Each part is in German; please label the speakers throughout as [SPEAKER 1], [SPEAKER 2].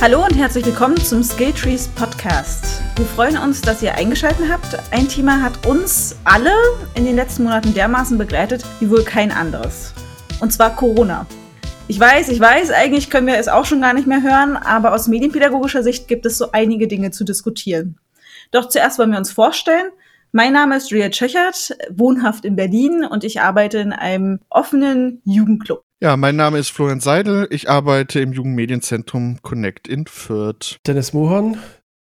[SPEAKER 1] Hallo und herzlich willkommen zum Skilltrees Podcast. Wir freuen uns, dass ihr eingeschaltet habt. Ein Thema hat uns alle in den letzten Monaten dermaßen begleitet wie wohl kein anderes. Und zwar Corona. Ich weiß, ich weiß, eigentlich können wir es auch schon gar nicht mehr hören, aber aus medienpädagogischer Sicht gibt es so einige Dinge zu diskutieren. Doch zuerst wollen wir uns vorstellen. Mein Name ist Ria Tschechert, wohnhaft in Berlin und ich arbeite in einem offenen Jugendclub.
[SPEAKER 2] Ja, mein Name ist Florian Seidel. Ich arbeite im Jugendmedienzentrum Connect in Fürth.
[SPEAKER 3] Dennis Mohan,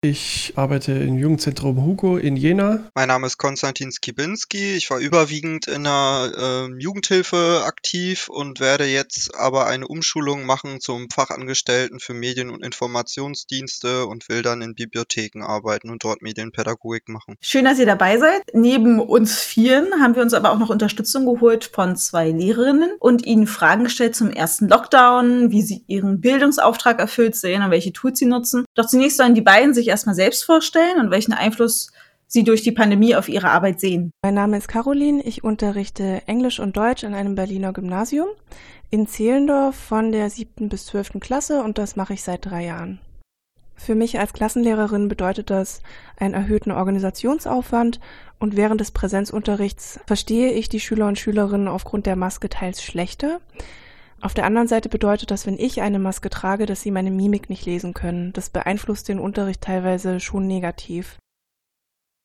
[SPEAKER 3] ich arbeite im Jugendzentrum Hugo in Jena.
[SPEAKER 4] Mein Name ist Konstantin Skibinski. Ich war überwiegend in der äh, Jugendhilfe aktiv und werde jetzt aber eine Umschulung machen zum Fachangestellten für Medien- und Informationsdienste und will dann in Bibliotheken arbeiten und dort Medienpädagogik machen.
[SPEAKER 1] Schön, dass ihr dabei seid. Neben uns Vieren haben wir uns aber auch noch Unterstützung geholt von zwei Lehrerinnen und ihnen Fragen gestellt zum ersten Lockdown, wie sie ihren Bildungsauftrag erfüllt sehen und welche Tools sie nutzen. Doch zunächst sollen die beiden sich erstmal selbst vorstellen und welchen Einfluss Sie durch die Pandemie auf Ihre Arbeit sehen.
[SPEAKER 5] Mein Name ist Caroline. Ich unterrichte Englisch und Deutsch an einem Berliner Gymnasium in Zehlendorf von der siebten bis zwölften Klasse und das mache ich seit drei Jahren. Für mich als Klassenlehrerin bedeutet das einen erhöhten Organisationsaufwand und während des Präsenzunterrichts verstehe ich die Schüler und Schülerinnen aufgrund der Maske teils schlechter. Auf der anderen Seite bedeutet das, wenn ich eine Maske trage, dass sie meine Mimik nicht lesen können. Das beeinflusst den Unterricht teilweise schon negativ.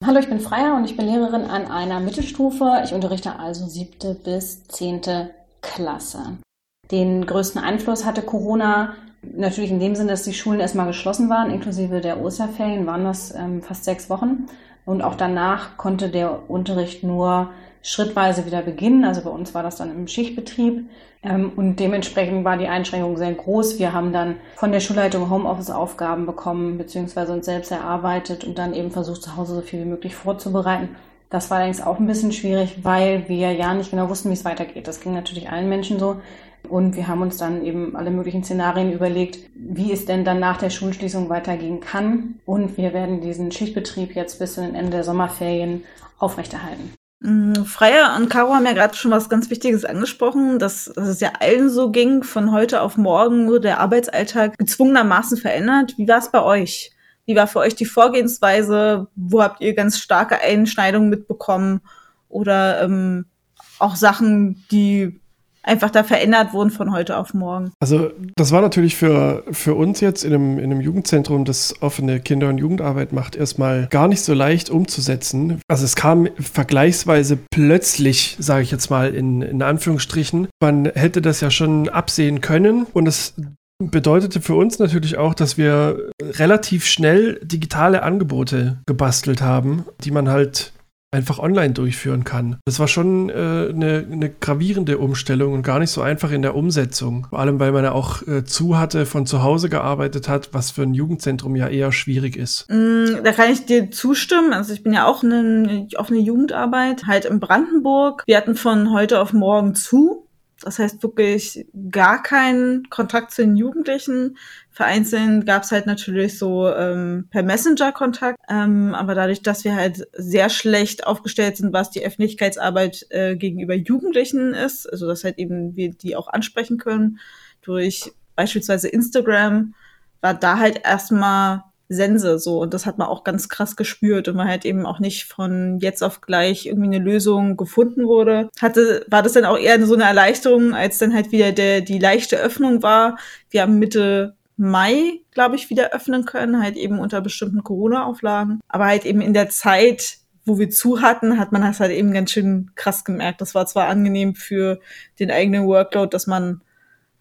[SPEAKER 6] Hallo, ich bin Freier und ich bin Lehrerin an einer Mittelstufe. Ich unterrichte also siebte bis zehnte Klasse. Den größten Einfluss hatte Corona natürlich in dem Sinne, dass die Schulen erstmal geschlossen waren, inklusive der Osterferien waren das ähm, fast sechs Wochen. Und auch danach konnte der Unterricht nur schrittweise wieder beginnen. Also bei uns war das dann im Schichtbetrieb. Ähm, und dementsprechend war die Einschränkung sehr groß. Wir haben dann von der Schulleitung Homeoffice-Aufgaben bekommen, beziehungsweise uns selbst erarbeitet und dann eben versucht, zu Hause so viel wie möglich vorzubereiten. Das war allerdings auch ein bisschen schwierig, weil wir ja nicht genau wussten, wie es weitergeht. Das ging natürlich allen Menschen so. Und wir haben uns dann eben alle möglichen Szenarien überlegt, wie es denn dann nach der Schulschließung weitergehen kann. Und wir werden diesen Schichtbetrieb jetzt bis zu den Ende der Sommerferien aufrechterhalten.
[SPEAKER 1] Mm, Freier und Caro haben ja gerade schon was ganz Wichtiges angesprochen, dass, dass es ja allen so ging, von heute auf morgen wurde der Arbeitsalltag gezwungenermaßen verändert. Wie war es bei euch? Wie war für euch die Vorgehensweise? Wo habt ihr ganz starke Einschneidungen mitbekommen? Oder ähm, auch Sachen, die einfach da verändert wurden von heute auf morgen.
[SPEAKER 3] Also das war natürlich für, für uns jetzt in einem, in einem Jugendzentrum, das offene Kinder- und Jugendarbeit macht, erstmal gar nicht so leicht umzusetzen. Also es kam vergleichsweise plötzlich, sage ich jetzt mal in, in Anführungsstrichen. Man hätte das ja schon absehen können und es bedeutete für uns natürlich auch, dass wir relativ schnell digitale Angebote gebastelt haben, die man halt einfach online durchführen kann. Das war schon äh, eine, eine gravierende Umstellung und gar nicht so einfach in der Umsetzung. Vor allem, weil man ja auch äh, zu hatte, von zu Hause gearbeitet hat, was für ein Jugendzentrum ja eher schwierig ist.
[SPEAKER 1] Mm, da kann ich dir zustimmen. Also ich bin ja auch eine offene Jugendarbeit, halt in Brandenburg. Wir hatten von heute auf morgen zu. Das heißt wirklich gar keinen Kontakt zu den Jugendlichen. Vereinzelt gab es halt natürlich so ähm, per Messenger Kontakt, ähm, aber dadurch, dass wir halt sehr schlecht aufgestellt sind, was die Öffentlichkeitsarbeit äh, gegenüber Jugendlichen ist, also dass halt eben wir die auch ansprechen können durch beispielsweise Instagram, war da halt erstmal Sense so und das hat man auch ganz krass gespürt und man halt eben auch nicht von jetzt auf gleich irgendwie eine Lösung gefunden wurde. Hatte war das dann auch eher so eine Erleichterung, als dann halt wieder der die leichte Öffnung war. Wir haben Mitte Mai, glaube ich, wieder öffnen können, halt eben unter bestimmten Corona-Auflagen, aber halt eben in der Zeit wo wir zu hatten, hat man das halt eben ganz schön krass gemerkt. Das war zwar angenehm für den eigenen Workload, dass man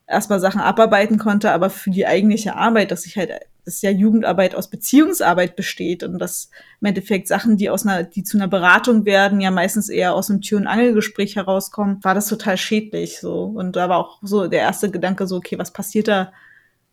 [SPEAKER 1] erstmal Sachen abarbeiten konnte, aber für die eigentliche Arbeit, dass ich halt dass ja Jugendarbeit aus Beziehungsarbeit besteht und dass im Endeffekt Sachen, die aus einer, die zu einer Beratung werden, ja meistens eher aus einem Tür- und Angelgespräch herauskommen, war das total schädlich so. Und da war auch so der erste Gedanke so, okay, was passiert da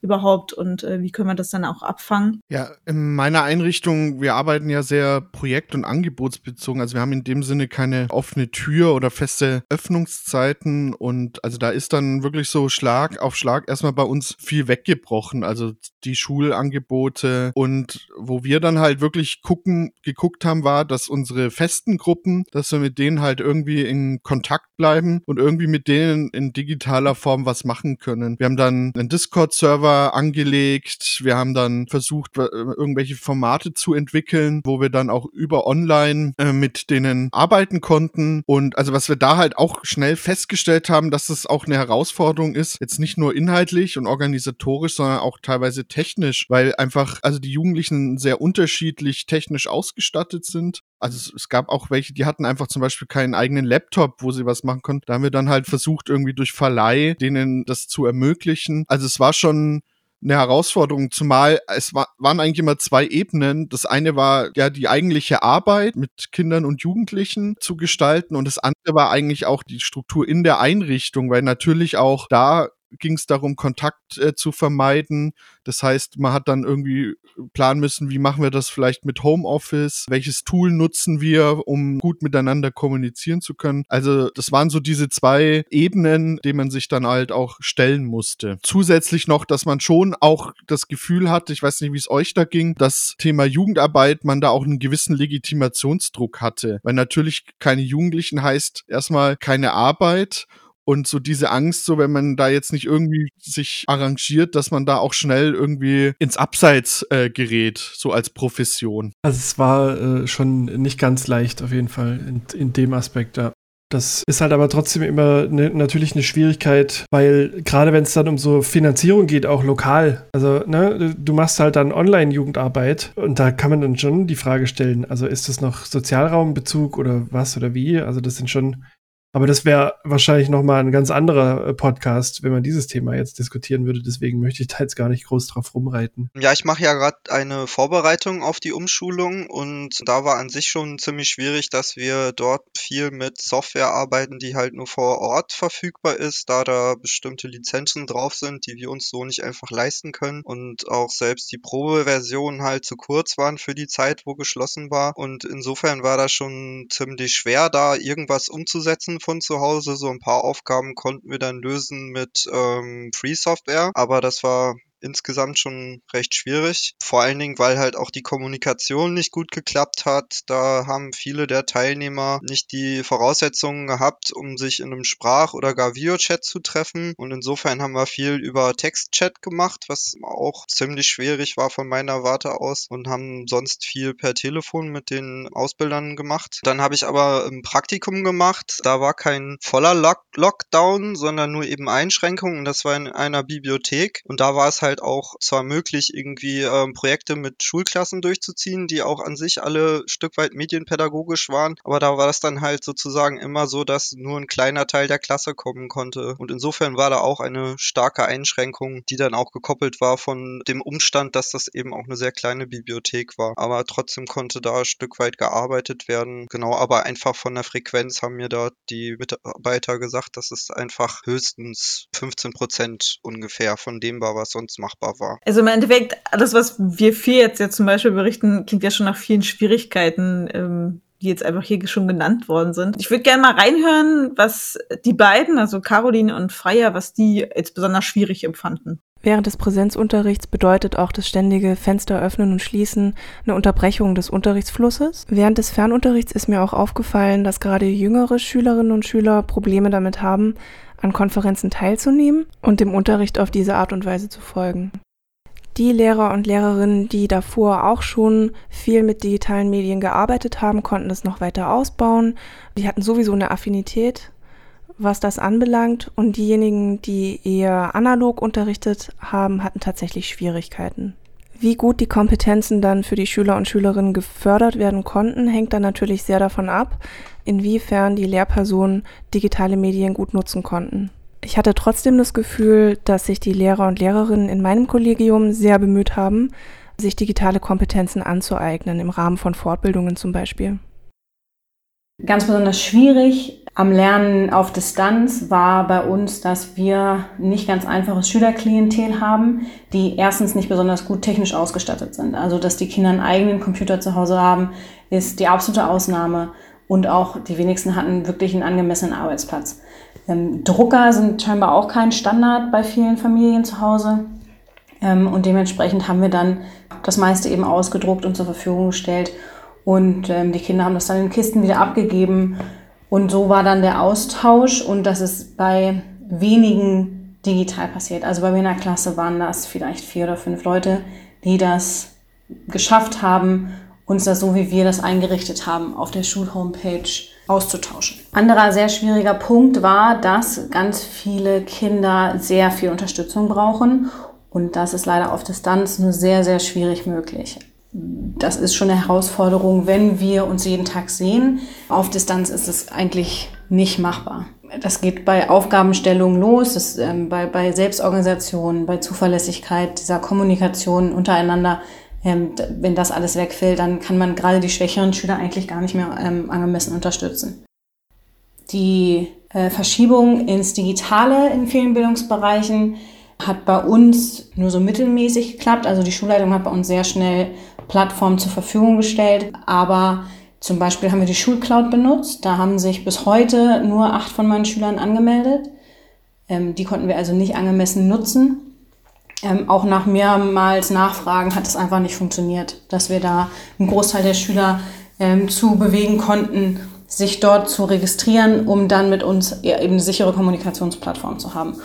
[SPEAKER 1] überhaupt und äh, wie können wir das dann auch abfangen?
[SPEAKER 2] Ja, in meiner Einrichtung, wir arbeiten ja sehr projekt- und angebotsbezogen. Also wir haben in dem Sinne keine offene Tür oder feste Öffnungszeiten und also da ist dann wirklich so Schlag auf Schlag erstmal bei uns viel weggebrochen. Also die Schulangebote und wo wir dann halt wirklich gucken, geguckt haben, war, dass unsere festen Gruppen, dass wir mit denen halt irgendwie in Kontakt bleiben und irgendwie mit denen in digitaler Form was machen können. Wir haben dann einen Discord-Server Canva angelegt. Wir haben dann versucht, irgendwelche Formate zu entwickeln, wo wir dann auch über online äh, mit denen arbeiten konnten. Und also was wir da halt auch schnell festgestellt haben, dass es auch eine Herausforderung ist, jetzt nicht nur inhaltlich und organisatorisch, sondern auch teilweise technisch, weil einfach, also die Jugendlichen sehr unterschiedlich technisch ausgestattet sind. Also es, gab auch welche, die hatten einfach zum Beispiel keinen eigenen Laptop, wo sie was machen konnten. Da haben wir dann halt versucht, irgendwie durch Verleih denen das zu ermöglichen. Also es war schon eine Herausforderung, zumal es war, waren eigentlich immer zwei Ebenen. Das eine war ja die eigentliche Arbeit mit Kindern und Jugendlichen zu gestalten und das andere war eigentlich auch die Struktur in der Einrichtung, weil natürlich auch da ging es darum, Kontakt äh, zu vermeiden. Das heißt, man hat dann irgendwie planen müssen, wie machen wir das vielleicht mit Homeoffice? Welches Tool nutzen wir, um gut miteinander kommunizieren zu können? Also, das waren so diese zwei Ebenen, denen man sich dann halt auch stellen musste. Zusätzlich noch, dass man schon auch das Gefühl hatte, ich weiß nicht, wie es euch da ging, das Thema Jugendarbeit, man da auch einen gewissen Legitimationsdruck hatte. Weil natürlich keine Jugendlichen heißt erstmal keine Arbeit und so diese Angst, so wenn man da jetzt nicht irgendwie sich arrangiert, dass man da auch schnell irgendwie ins Abseits äh, gerät, so als Profession.
[SPEAKER 3] Also es war äh, schon nicht ganz leicht auf jeden Fall in, in dem Aspekt, ja. Das ist halt aber trotzdem immer ne, natürlich eine Schwierigkeit, weil gerade wenn es dann um so Finanzierung geht, auch lokal, also ne, du machst halt dann Online-Jugendarbeit und da kann man dann schon die Frage stellen, also ist das noch Sozialraumbezug oder was oder wie? Also das sind schon aber das wäre wahrscheinlich nochmal ein ganz anderer äh, Podcast, wenn man dieses Thema jetzt diskutieren würde. Deswegen möchte ich da jetzt gar nicht groß drauf rumreiten.
[SPEAKER 4] Ja, ich mache ja gerade eine Vorbereitung auf die Umschulung und da war an sich schon ziemlich schwierig, dass wir dort viel mit Software arbeiten, die halt nur vor Ort verfügbar ist, da da bestimmte Lizenzen drauf sind, die wir uns so nicht einfach leisten können und auch selbst die Probeversionen halt zu kurz waren für die Zeit, wo geschlossen war. Und insofern war das schon ziemlich schwer, da irgendwas umzusetzen von zu Hause. So ein paar Aufgaben konnten wir dann lösen mit ähm, Free Software, aber das war insgesamt schon recht schwierig. Vor allen Dingen, weil halt auch die Kommunikation nicht gut geklappt hat. Da haben viele der Teilnehmer nicht die Voraussetzungen gehabt, um sich in einem Sprach- oder gar Videochat zu treffen. Und insofern haben wir viel über Textchat gemacht, was auch ziemlich schwierig war von meiner Warte aus und haben sonst viel per Telefon mit den Ausbildern gemacht. Dann habe ich aber ein Praktikum gemacht. Da war kein voller Lock Lockdown, sondern nur eben Einschränkungen. Das war in einer Bibliothek und da war es halt halt auch zwar möglich, irgendwie ähm, Projekte mit Schulklassen durchzuziehen, die auch an sich alle Stück weit medienpädagogisch waren, aber da war das dann halt sozusagen immer so, dass nur ein kleiner Teil der Klasse kommen konnte. Und insofern war da auch eine starke Einschränkung, die dann auch gekoppelt war von dem Umstand, dass das eben auch eine sehr kleine Bibliothek war. Aber trotzdem konnte da ein Stück weit gearbeitet werden. Genau, aber einfach von der Frequenz haben mir da die Mitarbeiter gesagt, dass es einfach höchstens 15 Prozent ungefähr von dem war, was sonst machbar war.
[SPEAKER 1] Also im Endeffekt, alles, was wir vier jetzt, jetzt zum Beispiel berichten, klingt ja schon nach vielen Schwierigkeiten, ähm, die jetzt einfach hier schon genannt worden sind. Ich würde gerne mal reinhören, was die beiden, also Caroline und Freier, was die jetzt besonders schwierig empfanden.
[SPEAKER 5] Während des Präsenzunterrichts bedeutet auch das ständige Fenster öffnen und schließen eine Unterbrechung des Unterrichtsflusses. Während des Fernunterrichts ist mir auch aufgefallen, dass gerade jüngere Schülerinnen und Schüler Probleme damit haben, an Konferenzen teilzunehmen und dem Unterricht auf diese Art und Weise zu folgen. Die Lehrer und Lehrerinnen, die davor auch schon viel mit digitalen Medien gearbeitet haben, konnten es noch weiter ausbauen. Die hatten sowieso eine Affinität, was das anbelangt. Und diejenigen, die eher analog unterrichtet haben, hatten tatsächlich Schwierigkeiten. Wie gut die Kompetenzen dann für die Schüler und Schülerinnen gefördert werden konnten, hängt dann natürlich sehr davon ab, inwiefern die Lehrpersonen digitale Medien gut nutzen konnten. Ich hatte trotzdem das Gefühl, dass sich die Lehrer und Lehrerinnen in meinem Kollegium sehr bemüht haben, sich digitale Kompetenzen anzueignen, im Rahmen von Fortbildungen zum Beispiel.
[SPEAKER 6] Ganz besonders schwierig am Lernen auf Distanz war bei uns, dass wir nicht ganz einfaches Schülerklientel haben, die erstens nicht besonders gut technisch ausgestattet sind. Also, dass die Kinder einen eigenen Computer zu Hause haben, ist die absolute Ausnahme. Und auch die wenigsten hatten wirklich einen angemessenen Arbeitsplatz. Ähm, Drucker sind scheinbar auch kein Standard bei vielen Familien zu Hause. Ähm, und dementsprechend haben wir dann das meiste eben ausgedruckt und zur Verfügung gestellt. Und ähm, die Kinder haben das dann in Kisten wieder abgegeben und so war dann der Austausch und das ist bei wenigen digital passiert. Also bei mir in der Klasse waren das vielleicht vier oder fünf Leute, die das geschafft haben, uns das so, wie wir das eingerichtet haben, auf der Schulhomepage auszutauschen. Anderer sehr schwieriger Punkt war, dass ganz viele Kinder sehr viel Unterstützung brauchen und das ist leider auf Distanz nur sehr, sehr schwierig möglich. Das ist schon eine Herausforderung, wenn wir uns jeden Tag sehen. Auf Distanz ist es eigentlich nicht machbar. Das geht bei Aufgabenstellungen los, das, ähm, bei, bei Selbstorganisation, bei Zuverlässigkeit dieser Kommunikation untereinander ähm, wenn das alles wegfällt, dann kann man gerade die schwächeren Schüler eigentlich gar nicht mehr ähm, angemessen unterstützen. Die äh, Verschiebung ins Digitale in vielen Bildungsbereichen hat bei uns nur so mittelmäßig geklappt. Also die Schulleitung hat bei uns sehr schnell Plattformen zur Verfügung gestellt, aber zum Beispiel haben wir die Schulcloud benutzt. Da haben sich bis heute nur acht von meinen Schülern angemeldet. Ähm, die konnten wir also nicht angemessen nutzen ähm, auch nach mehrmals Nachfragen hat es einfach nicht funktioniert, dass wir da einen Großteil der Schüler ähm, zu bewegen konnten, sich dort zu registrieren, um dann mit uns eben eine sichere Kommunikationsplattform zu haben.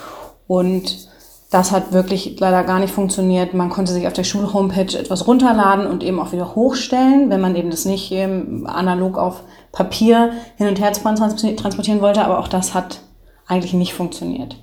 [SPEAKER 6] Und das hat wirklich leider gar nicht funktioniert. Man konnte sich auf der Schulhomepage etwas runterladen und eben auch wieder hochstellen, wenn man eben das nicht ähm, analog auf Papier hin und her transportieren wollte. Aber auch das hat eigentlich nicht funktioniert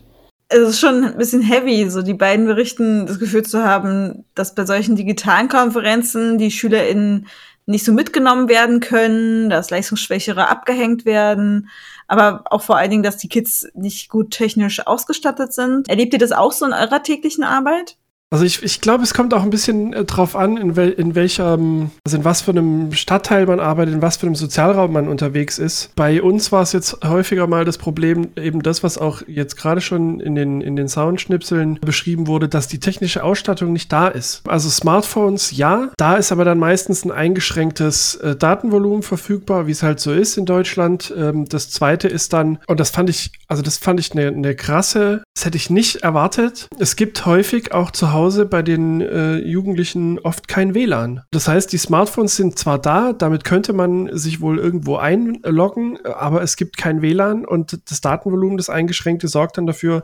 [SPEAKER 1] es ist schon ein bisschen heavy, so die beiden Berichten das Gefühl zu haben, dass bei solchen digitalen Konferenzen die SchülerInnen nicht so mitgenommen werden können, dass Leistungsschwächere abgehängt werden, aber auch vor allen Dingen, dass die Kids nicht gut technisch ausgestattet sind. Erlebt ihr das auch so in eurer täglichen Arbeit?
[SPEAKER 3] Also ich, ich glaube, es kommt auch ein bisschen äh, drauf an, in, wel, in welchem, also in was für einem Stadtteil man arbeitet, in was für einem Sozialraum man unterwegs ist. Bei uns war es jetzt häufiger mal das Problem, eben das, was auch jetzt gerade schon in den, in den Soundschnipseln beschrieben wurde, dass die technische Ausstattung nicht da ist. Also Smartphones, ja, da ist aber dann meistens ein eingeschränktes äh, Datenvolumen verfügbar, wie es halt so ist in Deutschland. Ähm, das zweite ist dann, und das fand ich, also das fand ich eine, eine krasse, das hätte ich nicht erwartet. Es gibt häufig auch zu Hause Hause bei den äh, Jugendlichen oft kein WLAN. Das heißt, die Smartphones sind zwar da, damit könnte man sich wohl irgendwo einloggen, aber es gibt kein WLAN und das Datenvolumen, das eingeschränkte, sorgt dann dafür,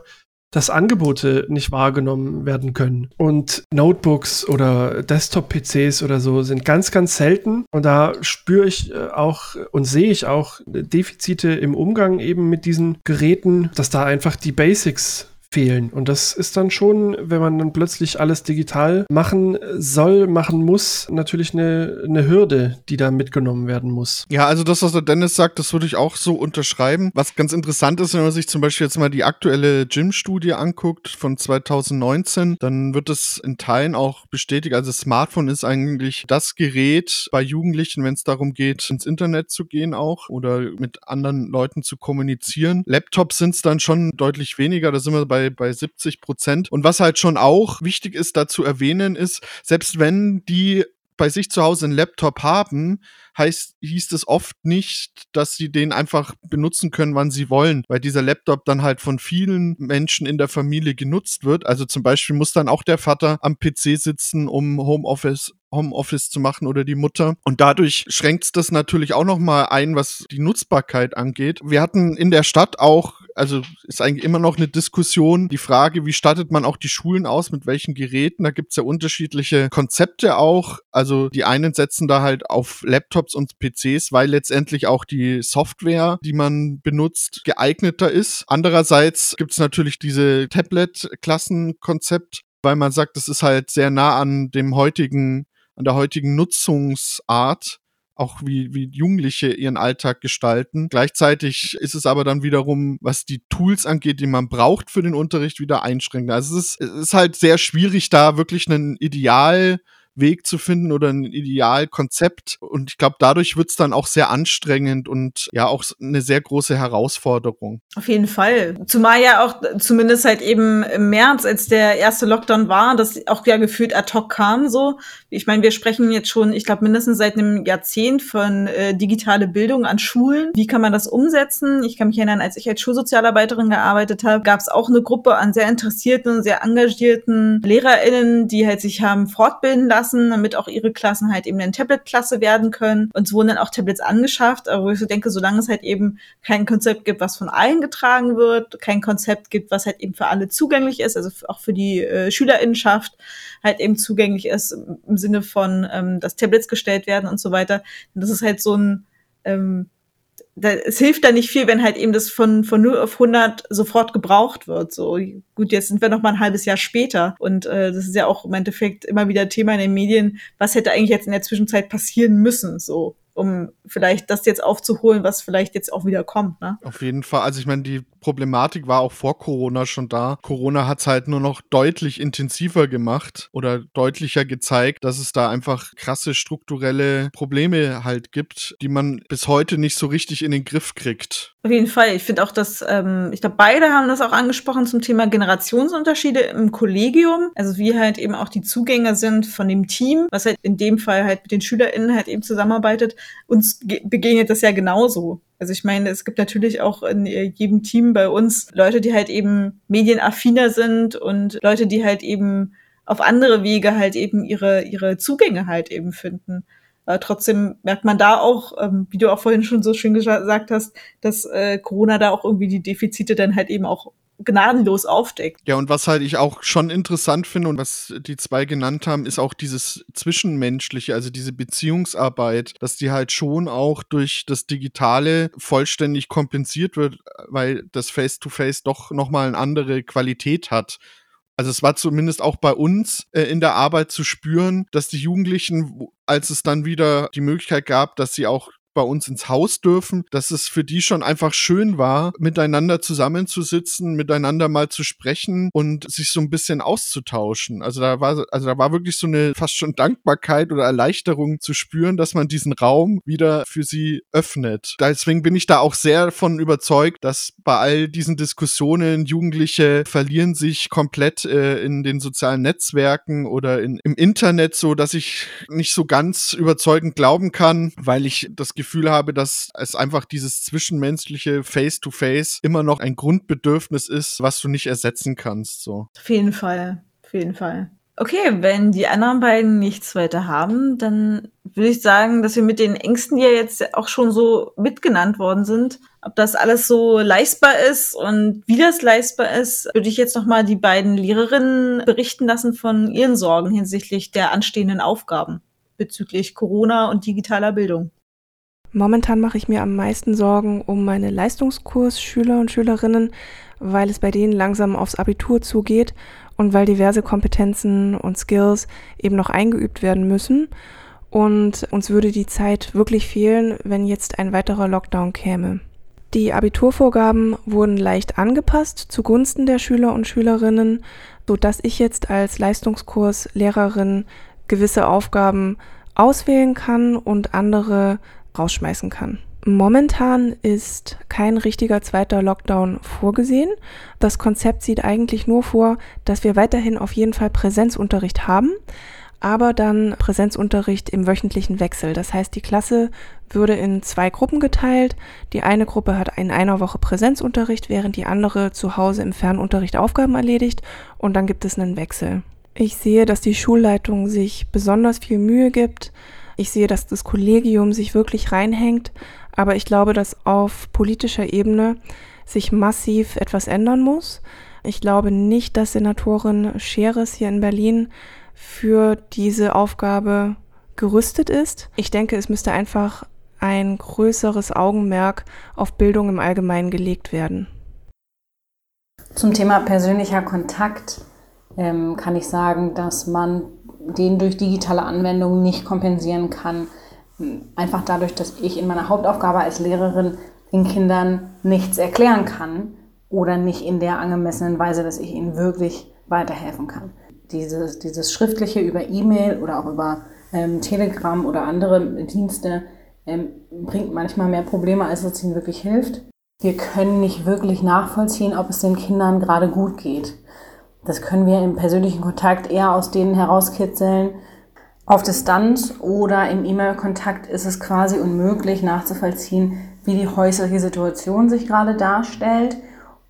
[SPEAKER 3] dass Angebote nicht wahrgenommen werden können. Und Notebooks oder Desktop-PCs oder so sind ganz, ganz selten. Und da spüre ich äh, auch und sehe ich auch Defizite im Umgang eben mit diesen Geräten, dass da einfach die Basics fehlen. Und das ist dann schon, wenn man dann plötzlich alles digital machen soll, machen muss, natürlich eine, eine Hürde, die da mitgenommen werden muss.
[SPEAKER 2] Ja, also das, was der Dennis sagt, das würde ich auch so unterschreiben. Was ganz interessant ist, wenn man sich zum Beispiel jetzt mal die aktuelle Gym-Studie anguckt von 2019, dann wird es in Teilen auch bestätigt. Also Smartphone ist eigentlich das Gerät bei Jugendlichen, wenn es darum geht, ins Internet zu gehen auch oder mit anderen Leuten zu kommunizieren. Laptops sind es dann schon deutlich weniger. Da sind wir bei bei, 70 Prozent. Und was halt schon auch wichtig ist, da zu erwähnen, ist, selbst wenn die bei sich zu Hause einen Laptop haben, heißt, hieß es oft nicht, dass sie den einfach benutzen können, wann sie wollen, weil dieser Laptop dann halt von vielen Menschen in der Familie genutzt wird. Also zum Beispiel muss dann auch der Vater am PC sitzen, um Homeoffice Homeoffice zu machen oder die Mutter. Und dadurch schränkt es das natürlich auch nochmal ein, was die Nutzbarkeit angeht. Wir hatten in der Stadt auch also ist eigentlich immer noch eine Diskussion. Die Frage, wie stattet man auch die Schulen aus, mit welchen Geräten? Da gibt's ja unterschiedliche Konzepte auch. Also die einen setzen da halt auf Laptops und PCs, weil letztendlich auch die Software, die man benutzt, geeigneter ist. Andererseits gibt's natürlich diese Tablet-Klassenkonzept, weil man sagt, das ist halt sehr nah an dem heutigen an der heutigen Nutzungsart auch wie, wie Jugendliche ihren Alltag gestalten. Gleichzeitig ist es aber dann wiederum, was die Tools angeht, die man braucht für den Unterricht, wieder einschränkend. Also es ist, es ist halt sehr schwierig, da wirklich einen Ideal Weg zu finden oder ein Idealkonzept. Und ich glaube, dadurch wird es dann auch sehr anstrengend und ja auch eine sehr große Herausforderung.
[SPEAKER 1] Auf jeden Fall. Zumal ja auch zumindest halt eben im März, als der erste Lockdown war, das auch ja gefühlt ad hoc kam so. Ich meine, wir sprechen jetzt schon, ich glaube, mindestens seit einem Jahrzehnt von äh, digitale Bildung an Schulen. Wie kann man das umsetzen? Ich kann mich erinnern, als ich als Schulsozialarbeiterin gearbeitet habe, gab es auch eine Gruppe an sehr interessierten, sehr engagierten LehrerInnen, die halt sich haben fortbilden lassen Klassen, damit auch ihre Klassen halt eben eine Tablet-Klasse werden können. Und es wurden dann auch Tablets angeschafft, aber wo ich so denke, solange es halt eben kein Konzept gibt, was von allen getragen wird, kein Konzept gibt, was halt eben für alle zugänglich ist, also auch für die äh, Schülerinnenschaft halt eben zugänglich ist, im Sinne von, ähm, dass Tablets gestellt werden und so weiter. Und das ist halt so ein ähm, da, es hilft da nicht viel, wenn halt eben das von, von 0 auf 100 sofort gebraucht wird. So gut, jetzt sind wir noch mal ein halbes Jahr später und äh, das ist ja auch im Endeffekt immer wieder Thema in den Medien. Was hätte eigentlich jetzt in der Zwischenzeit passieren müssen? So um vielleicht das jetzt aufzuholen, was vielleicht jetzt auch wieder kommt. Ne?
[SPEAKER 2] Auf jeden Fall. Also ich meine, die Problematik war auch vor Corona schon da. Corona hat es halt nur noch deutlich intensiver gemacht oder deutlicher gezeigt, dass es da einfach krasse strukturelle Probleme halt gibt, die man bis heute nicht so richtig in den Griff kriegt.
[SPEAKER 1] Auf jeden Fall. Ich finde auch, dass, ähm, ich glaube, beide haben das auch angesprochen zum Thema Generationsunterschiede im Kollegium. Also wie halt eben auch die Zugänge sind von dem Team, was halt in dem Fall halt mit den SchülerInnen halt eben zusammenarbeitet. Uns begegnet das ja genauso. Also ich meine, es gibt natürlich auch in jedem Team bei uns Leute, die halt eben medienaffiner sind und Leute, die halt eben auf andere Wege halt eben ihre, ihre Zugänge halt eben finden. Aber trotzdem merkt man da auch, ähm, wie du auch vorhin schon so schön gesagt hast, dass äh, Corona da auch irgendwie die Defizite dann halt eben auch gnadenlos aufdeckt.
[SPEAKER 2] Ja, und was halt ich auch schon interessant finde und was die zwei genannt haben, ist auch dieses Zwischenmenschliche, also diese Beziehungsarbeit, dass die halt schon auch durch das Digitale vollständig kompensiert wird, weil das Face-to-Face -face doch nochmal eine andere Qualität hat. Also es war zumindest auch bei uns äh, in der Arbeit zu spüren, dass die Jugendlichen, als es dann wieder die Möglichkeit gab, dass sie auch bei uns ins Haus dürfen, dass es für die schon einfach schön war, miteinander zusammenzusitzen, miteinander mal zu sprechen und sich so ein bisschen auszutauschen. Also da war, also da war wirklich so eine fast schon Dankbarkeit oder Erleichterung zu spüren, dass man diesen Raum wieder für sie öffnet. Deswegen bin ich da auch sehr von überzeugt, dass bei all diesen Diskussionen Jugendliche verlieren sich komplett äh, in den sozialen Netzwerken oder in, im Internet, so dass ich nicht so ganz überzeugend glauben kann, weil ich das Gefühl Gefühl habe, dass es einfach dieses zwischenmenschliche Face-to-Face -face immer noch ein Grundbedürfnis ist, was du nicht ersetzen kannst. So.
[SPEAKER 1] Auf jeden Fall, auf jeden Fall. Okay, wenn die anderen beiden nichts weiter haben, dann würde ich sagen, dass wir mit den Ängsten, die ja jetzt auch schon so mitgenannt worden sind, ob das alles so leistbar ist und wie das leistbar ist, würde ich jetzt nochmal die beiden Lehrerinnen berichten lassen von ihren Sorgen hinsichtlich der anstehenden Aufgaben bezüglich Corona und digitaler Bildung.
[SPEAKER 5] Momentan mache ich mir am meisten Sorgen um meine Leistungskursschüler und Schülerinnen, weil es bei denen langsam aufs Abitur zugeht und weil diverse Kompetenzen und Skills eben noch eingeübt werden müssen. Und uns würde die Zeit wirklich fehlen, wenn jetzt ein weiterer Lockdown käme. Die Abiturvorgaben wurden leicht angepasst zugunsten der Schüler und Schülerinnen, so dass ich jetzt als Leistungskurslehrerin gewisse Aufgaben auswählen kann und andere rausschmeißen kann. Momentan ist kein richtiger zweiter Lockdown vorgesehen. Das Konzept sieht eigentlich nur vor, dass wir weiterhin auf jeden Fall Präsenzunterricht haben, aber dann Präsenzunterricht im wöchentlichen Wechsel. Das heißt, die Klasse würde in zwei Gruppen geteilt. Die eine Gruppe hat in einer Woche Präsenzunterricht, während die andere zu Hause im Fernunterricht Aufgaben erledigt und dann gibt es einen Wechsel. Ich sehe, dass die Schulleitung sich besonders viel Mühe gibt, ich sehe, dass das Kollegium sich wirklich reinhängt, aber ich glaube, dass auf politischer Ebene sich massiv etwas ändern muss. Ich glaube nicht, dass Senatorin Scheres hier in Berlin für diese Aufgabe gerüstet ist. Ich denke, es müsste einfach ein größeres Augenmerk auf Bildung im Allgemeinen gelegt werden.
[SPEAKER 6] Zum Thema persönlicher Kontakt ähm, kann ich sagen, dass man den durch digitale Anwendungen nicht kompensieren kann. Einfach dadurch, dass ich in meiner Hauptaufgabe als Lehrerin den Kindern nichts erklären kann oder nicht in der angemessenen Weise, dass ich ihnen wirklich weiterhelfen kann. Dieses, dieses Schriftliche über E-Mail oder auch über ähm, Telegram oder andere Dienste ähm, bringt manchmal mehr Probleme, als es ihnen wirklich hilft. Wir können nicht wirklich nachvollziehen, ob es den Kindern gerade gut geht. Das können wir im persönlichen Kontakt eher aus denen herauskitzeln. Auf Distanz oder im E-Mail-Kontakt ist es quasi unmöglich nachzuvollziehen, wie die häusliche Situation sich gerade darstellt,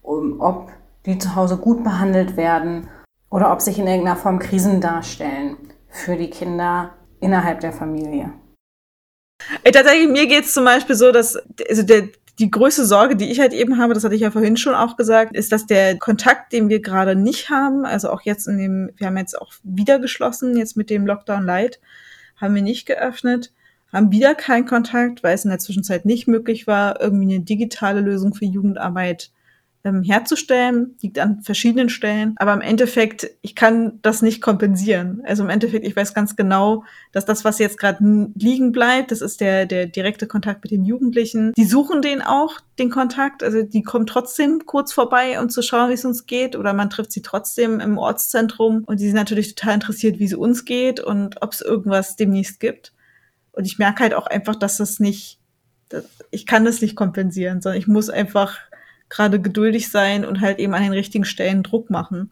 [SPEAKER 6] ob die zu Hause gut behandelt werden oder ob sich in irgendeiner Form Krisen darstellen. für die Kinder innerhalb der Familie.
[SPEAKER 1] Ey, tatsächlich, mir geht es zum Beispiel so, dass also der, die größte Sorge, die ich halt eben habe, das hatte ich ja vorhin schon auch gesagt, ist, dass der Kontakt, den wir gerade nicht haben, also auch jetzt in dem, wir haben jetzt auch wieder geschlossen, jetzt mit dem Lockdown Light, haben wir nicht geöffnet, haben wieder keinen Kontakt, weil es in der Zwischenzeit nicht möglich war, irgendwie eine digitale Lösung für Jugendarbeit ähm, herzustellen, liegt an verschiedenen Stellen. Aber im Endeffekt, ich kann das nicht kompensieren. Also im Endeffekt, ich weiß ganz genau, dass das, was jetzt gerade liegen bleibt, das ist der, der direkte Kontakt mit den Jugendlichen. Die suchen den auch, den Kontakt. Also die kommen trotzdem kurz vorbei, um zu schauen, wie es uns geht. Oder man trifft sie trotzdem im Ortszentrum. Und die sind natürlich total interessiert, wie es uns geht und ob es irgendwas demnächst gibt. Und ich merke halt auch einfach, dass das nicht, ich kann das nicht kompensieren, sondern ich muss einfach gerade geduldig sein und halt eben an den richtigen Stellen Druck machen,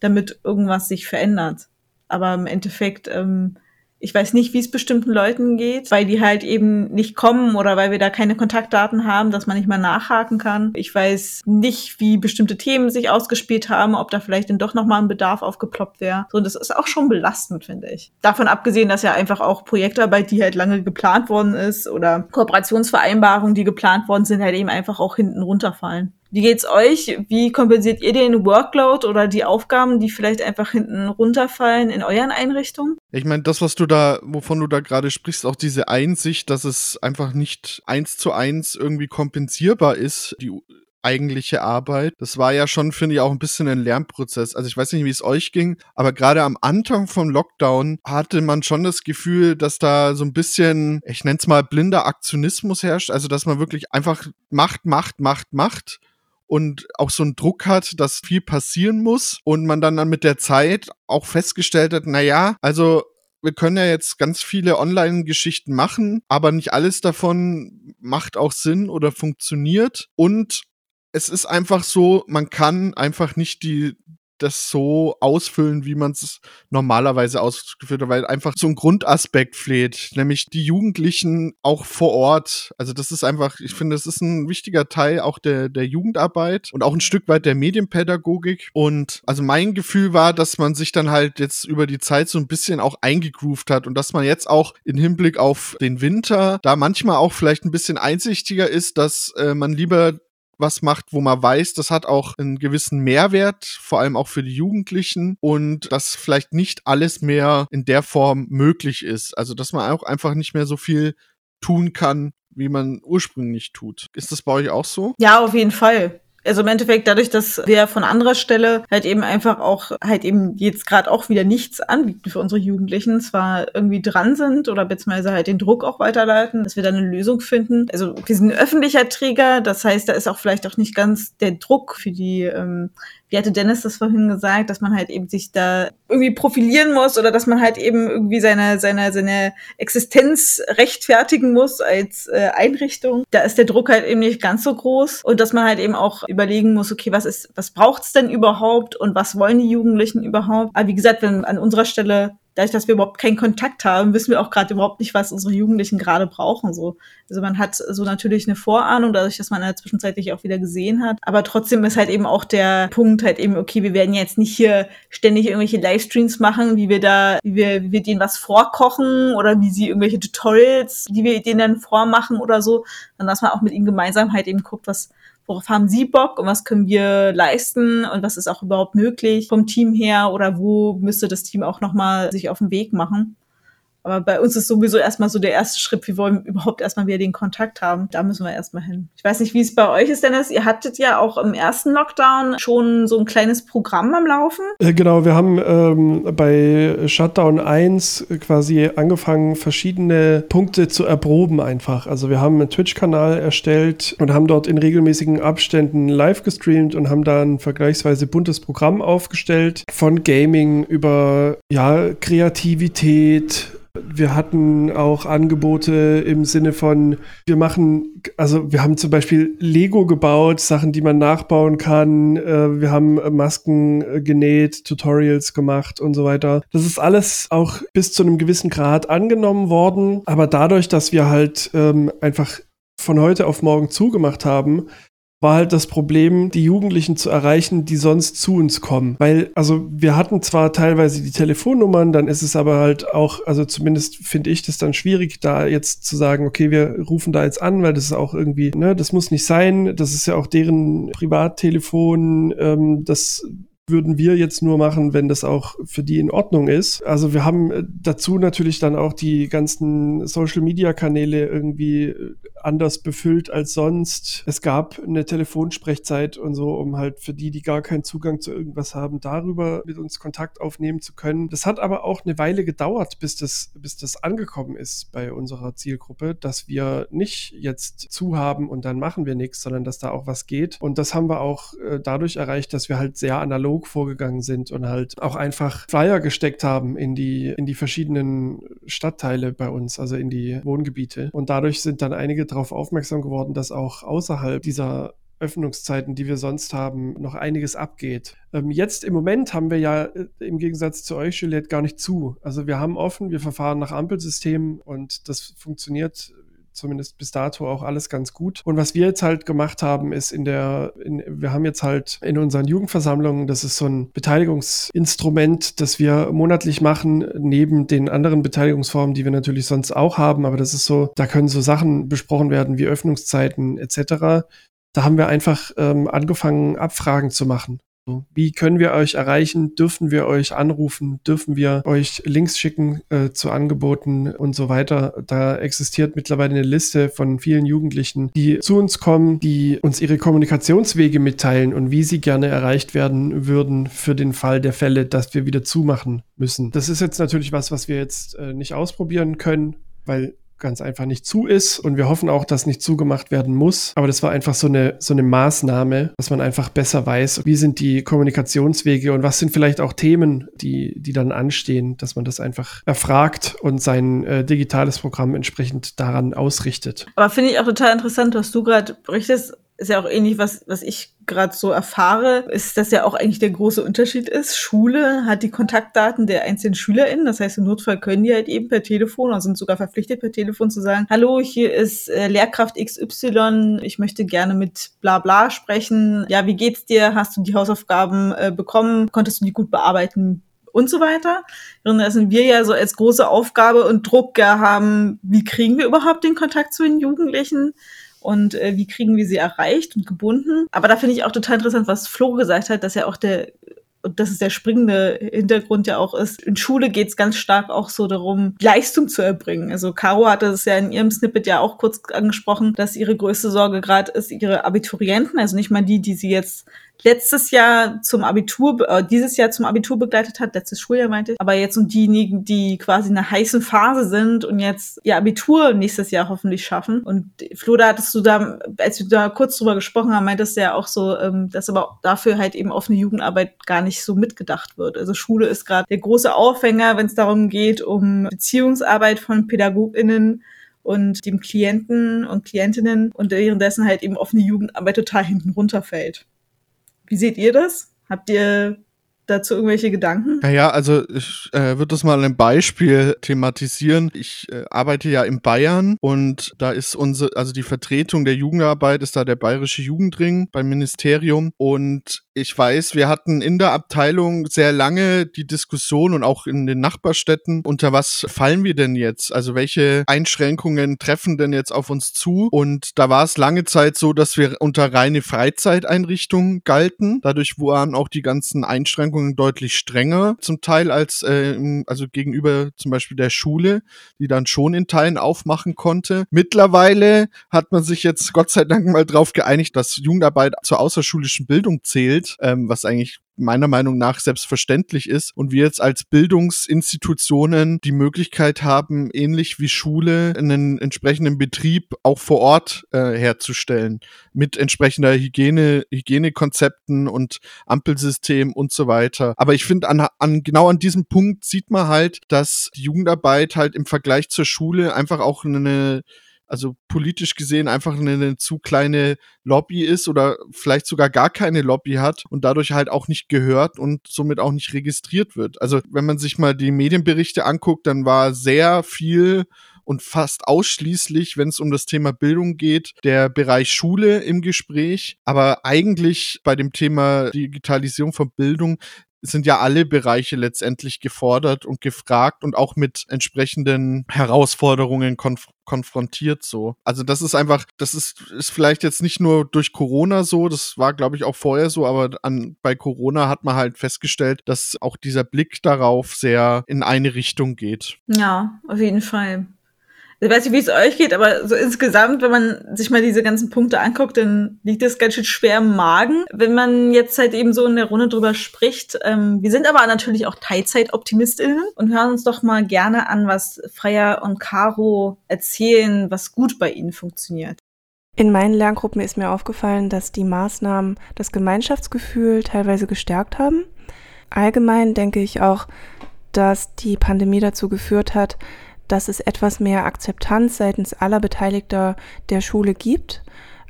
[SPEAKER 1] damit irgendwas sich verändert. Aber im Endeffekt ähm, ich weiß nicht, wie es bestimmten Leuten geht, weil die halt eben nicht kommen oder weil wir da keine Kontaktdaten haben, dass man nicht mal nachhaken kann. Ich weiß nicht, wie bestimmte Themen sich ausgespielt haben, ob da vielleicht dann doch nochmal ein Bedarf aufgeploppt wäre. So, und das ist auch schon belastend, finde ich. Davon abgesehen, dass ja einfach auch Projektarbeit, die halt lange geplant worden ist oder Kooperationsvereinbarungen, die geplant worden sind, halt eben einfach auch hinten runterfallen. Wie geht's euch? Wie kompensiert ihr den Workload oder die Aufgaben, die vielleicht einfach hinten runterfallen in euren Einrichtungen?
[SPEAKER 2] Ich meine, das, was du da, wovon du da gerade sprichst, auch diese Einsicht, dass es einfach nicht eins zu eins irgendwie kompensierbar ist, die eigentliche Arbeit. Das war ja schon, finde ich, auch ein bisschen ein Lernprozess. Also ich weiß nicht, wie es euch ging, aber gerade am Anfang vom Lockdown hatte man schon das Gefühl, dass da so ein bisschen, ich nenne es mal blinder Aktionismus herrscht. Also dass man wirklich einfach macht, macht, macht, macht und auch so einen Druck hat, dass viel passieren muss und man dann, dann mit der Zeit auch festgestellt hat, na ja, also wir können ja jetzt ganz viele Online-Geschichten machen, aber nicht alles davon macht auch Sinn oder funktioniert. Und es ist einfach so, man kann einfach nicht die das so ausfüllen, wie man es normalerweise ausgeführt hat, weil einfach so ein Grundaspekt fehlt, nämlich die Jugendlichen auch vor Ort. Also das ist einfach, ich finde, das ist ein wichtiger Teil auch der, der Jugendarbeit und auch ein Stück weit der Medienpädagogik. Und also mein Gefühl war, dass man sich dann halt jetzt über die Zeit so ein bisschen auch eingegroovt hat und dass man jetzt auch in Hinblick auf den Winter da manchmal auch vielleicht ein bisschen einsichtiger ist, dass äh, man lieber was macht, wo man weiß, das hat auch einen gewissen Mehrwert, vor allem auch für die Jugendlichen und dass vielleicht nicht alles mehr in der Form möglich ist. Also, dass man auch einfach nicht mehr so viel tun kann, wie man ursprünglich tut. Ist das bei euch auch so?
[SPEAKER 1] Ja, auf jeden Fall also im Endeffekt dadurch, dass wir von anderer Stelle halt eben einfach auch halt eben jetzt gerade auch wieder nichts anbieten für unsere Jugendlichen, zwar irgendwie dran sind oder beziehungsweise halt den Druck auch weiterleiten, dass wir da eine Lösung finden. Also wir sind ein öffentlicher Träger, das heißt, da ist auch vielleicht auch nicht ganz der Druck für die ähm, wie hatte Dennis das vorhin gesagt, dass man halt eben sich da irgendwie profilieren muss oder dass man halt eben irgendwie seine, seine, seine Existenz rechtfertigen muss als äh, Einrichtung. Da ist der Druck halt eben nicht ganz so groß und dass man halt eben auch überlegen muss, okay, was ist, was braucht's denn überhaupt und was wollen die Jugendlichen überhaupt? Aber wie gesagt, wenn an unserer Stelle dadurch, dass wir überhaupt keinen Kontakt haben, wissen wir auch gerade überhaupt nicht, was unsere Jugendlichen gerade brauchen. So. Also man hat so natürlich eine Vorahnung, dadurch, dass man in der Zwischenzeit auch wieder gesehen hat. Aber trotzdem ist halt eben auch der Punkt halt eben, okay, wir werden jetzt nicht hier ständig irgendwelche Livestreams machen, wie wir da, wie wir, wie wir denen was vorkochen oder wie sie irgendwelche Tutorials, die wir denen dann vormachen oder so, sondern dass man auch mit ihnen gemeinsam halt eben guckt, was worauf haben Sie Bock und was können wir leisten und was ist auch überhaupt möglich vom Team her oder wo müsste das Team auch nochmal sich auf den Weg machen. Aber bei uns ist sowieso erstmal so der erste Schritt, wir wollen überhaupt erstmal wieder den Kontakt haben. Da müssen wir erstmal hin. Ich weiß nicht, wie es bei euch ist, Dennis. Ihr hattet ja auch im ersten Lockdown schon so ein kleines Programm am Laufen.
[SPEAKER 3] Äh, genau, wir haben ähm, bei Shutdown 1 quasi angefangen, verschiedene Punkte zu erproben einfach. Also wir haben einen Twitch-Kanal erstellt und haben dort in regelmäßigen Abständen live gestreamt und haben da ein vergleichsweise buntes Programm aufgestellt. Von Gaming über ja, Kreativität, wir hatten auch Angebote im Sinne von, wir machen, also wir haben zum Beispiel Lego gebaut, Sachen, die man nachbauen kann. Äh, wir haben Masken äh, genäht, Tutorials gemacht und so weiter. Das ist alles auch bis zu einem gewissen Grad angenommen worden. Aber dadurch, dass wir halt ähm, einfach von heute auf morgen zugemacht haben, war halt das Problem, die Jugendlichen zu erreichen, die sonst zu uns kommen. Weil, also wir hatten zwar teilweise die Telefonnummern, dann ist es aber halt auch, also zumindest finde ich das dann schwierig, da jetzt zu sagen, okay, wir rufen da jetzt an, weil das ist auch irgendwie, ne, das muss nicht sein, das ist ja auch deren Privattelefon, ähm, das würden wir jetzt nur machen, wenn das auch für die in Ordnung ist. Also wir haben äh, dazu natürlich dann auch die ganzen Social-Media-Kanäle irgendwie äh, anders befüllt als sonst. Es gab eine Telefonsprechzeit und so, um halt für die, die gar keinen Zugang zu irgendwas haben, darüber mit uns Kontakt aufnehmen zu können. Das hat aber auch eine Weile gedauert, bis das, bis das angekommen ist bei unserer Zielgruppe, dass wir nicht jetzt zu haben und dann machen wir nichts, sondern dass da auch was geht. Und das haben wir auch äh, dadurch erreicht, dass wir halt sehr analog vorgegangen sind und halt auch einfach Flyer gesteckt haben in die, in die verschiedenen Stadtteile bei uns, also in die Wohngebiete. Und dadurch sind dann einige darauf aufmerksam geworden, dass auch außerhalb dieser Öffnungszeiten, die wir sonst haben, noch einiges abgeht. Ähm, jetzt im Moment haben wir ja äh, im Gegensatz zu euch, Juliette, gar nicht zu. Also wir haben offen, wir verfahren nach Ampelsystem und das funktioniert zumindest bis dato auch alles ganz gut. Und was wir jetzt halt gemacht haben, ist in der, in, wir haben jetzt halt in unseren Jugendversammlungen, das ist so ein Beteiligungsinstrument, das wir monatlich machen, neben den anderen Beteiligungsformen, die wir natürlich sonst auch haben. Aber das ist so, da können so Sachen besprochen werden wie Öffnungszeiten etc. Da haben wir einfach ähm, angefangen, Abfragen zu machen. Wie können wir euch erreichen? Dürfen wir euch anrufen? Dürfen wir euch Links schicken äh, zu Angeboten und so weiter? Da existiert mittlerweile eine Liste von vielen Jugendlichen, die zu uns kommen, die uns ihre Kommunikationswege mitteilen und wie sie gerne erreicht werden würden für den Fall der Fälle, dass wir wieder zumachen müssen. Das ist jetzt natürlich was, was wir jetzt äh, nicht ausprobieren können, weil ganz einfach nicht zu ist. Und wir hoffen auch, dass nicht zugemacht werden muss. Aber das war einfach so eine, so eine Maßnahme, dass man einfach besser weiß, wie sind die Kommunikationswege und was sind vielleicht auch Themen, die, die dann anstehen, dass man das einfach erfragt und sein äh, digitales Programm entsprechend daran ausrichtet.
[SPEAKER 1] Aber finde ich auch total interessant, was du gerade berichtest ist ja auch ähnlich, was, was ich gerade so erfahre, ist, dass ja auch eigentlich der große Unterschied ist. Schule hat die Kontaktdaten der einzelnen SchülerInnen. Das heißt, im Notfall können die halt eben per Telefon oder sind sogar verpflichtet per Telefon zu sagen, hallo, hier ist äh, Lehrkraft XY, ich möchte gerne mit bla bla sprechen. Ja, wie geht's dir? Hast du die Hausaufgaben äh, bekommen? Konntest du die gut bearbeiten? und so weiter. Sind wir ja so als große Aufgabe und Druck haben, wie kriegen wir überhaupt den Kontakt zu den Jugendlichen? Und äh, wie kriegen wir sie erreicht und gebunden. Aber da finde ich auch total interessant, was Flo gesagt hat, dass ja auch der und das ist der springende Hintergrund ja auch ist, in Schule geht es ganz stark auch so darum, Leistung zu erbringen. Also Caro hatte es ja in ihrem Snippet ja auch kurz angesprochen, dass ihre größte Sorge gerade ist, ihre Abiturienten, also nicht mal die, die sie jetzt letztes Jahr zum Abitur, äh, dieses Jahr zum Abitur begleitet hat, letztes Schuljahr meinte ich, aber jetzt und diejenigen, die quasi in einer heißen Phase sind und jetzt ihr Abitur nächstes Jahr hoffentlich schaffen. Und Flo, da hattest du da, als wir da kurz drüber gesprochen haben, meintest du ja auch so, ähm, dass aber dafür halt eben offene Jugendarbeit gar nicht so mitgedacht wird. Also Schule ist gerade der große Aufhänger, wenn es darum geht, um Beziehungsarbeit von PädagogInnen und dem Klienten und Klientinnen und währenddessen halt eben offene Jugendarbeit total hinten runterfällt. Wie seht ihr das? Habt ihr dazu irgendwelche Gedanken?
[SPEAKER 2] Naja, also ich äh, würde das mal ein Beispiel thematisieren. Ich äh, arbeite ja in Bayern und da ist unsere, also die Vertretung der Jugendarbeit ist da der Bayerische Jugendring beim Ministerium und ich weiß, wir hatten in der Abteilung sehr lange die Diskussion und auch in den Nachbarstädten, unter was fallen wir denn jetzt? Also welche Einschränkungen treffen denn jetzt auf uns zu? Und da war es lange Zeit so, dass wir unter reine Freizeiteinrichtungen galten. Dadurch waren auch die ganzen Einschränkungen deutlich strenger, zum Teil als äh, also gegenüber zum Beispiel der Schule, die dann schon in Teilen aufmachen konnte. Mittlerweile hat man sich jetzt Gott sei Dank mal darauf geeinigt, dass Jugendarbeit zur außerschulischen Bildung zählt Welt, ähm, was eigentlich meiner Meinung nach selbstverständlich ist und wir jetzt als Bildungsinstitutionen die Möglichkeit haben, ähnlich wie Schule einen entsprechenden Betrieb auch vor Ort äh, herzustellen mit entsprechender Hygiene, Hygienekonzepten und Ampelsystem und so weiter. Aber ich finde, an, an, genau an diesem Punkt sieht man halt, dass die Jugendarbeit halt im Vergleich zur Schule einfach auch eine also politisch gesehen einfach eine, eine, zu kleine Lobby ist oder vielleicht sogar gar keine Lobby hat und dadurch halt auch nicht gehört und somit auch nicht registriert wird. Also wenn man sich mal die Medienberichte anguckt, dann war sehr viel und fast ausschließlich, wenn es um das Thema Bildung geht, der Bereich Schule im Gespräch. Aber eigentlich bei dem Thema Digitalisierung von Bildung sind ja alle Bereiche letztendlich gefordert und gefragt und auch mit entsprechenden Herausforderungen konf konfrontiert so. Also das ist einfach, das ist, ist vielleicht jetzt nicht nur durch Corona so, das war glaube ich auch vorher so, aber an, bei Corona hat man halt festgestellt, dass auch dieser Blick darauf sehr in eine Richtung geht.
[SPEAKER 1] Ja, auf jeden Fall ich weiß nicht, wie es euch geht, aber so insgesamt, wenn man sich mal diese ganzen Punkte anguckt, dann liegt es ganz schön schwer im Magen, wenn man jetzt halt eben so in der Runde drüber spricht. Ähm, wir sind aber natürlich auch Teilzeit-OptimistInnen und hören uns doch mal gerne an, was Freya und Caro erzählen, was gut bei ihnen funktioniert.
[SPEAKER 5] In meinen Lerngruppen ist mir aufgefallen, dass die Maßnahmen das Gemeinschaftsgefühl teilweise gestärkt haben. Allgemein denke ich auch, dass die Pandemie dazu geführt hat, dass es etwas mehr Akzeptanz seitens aller Beteiligter der Schule gibt,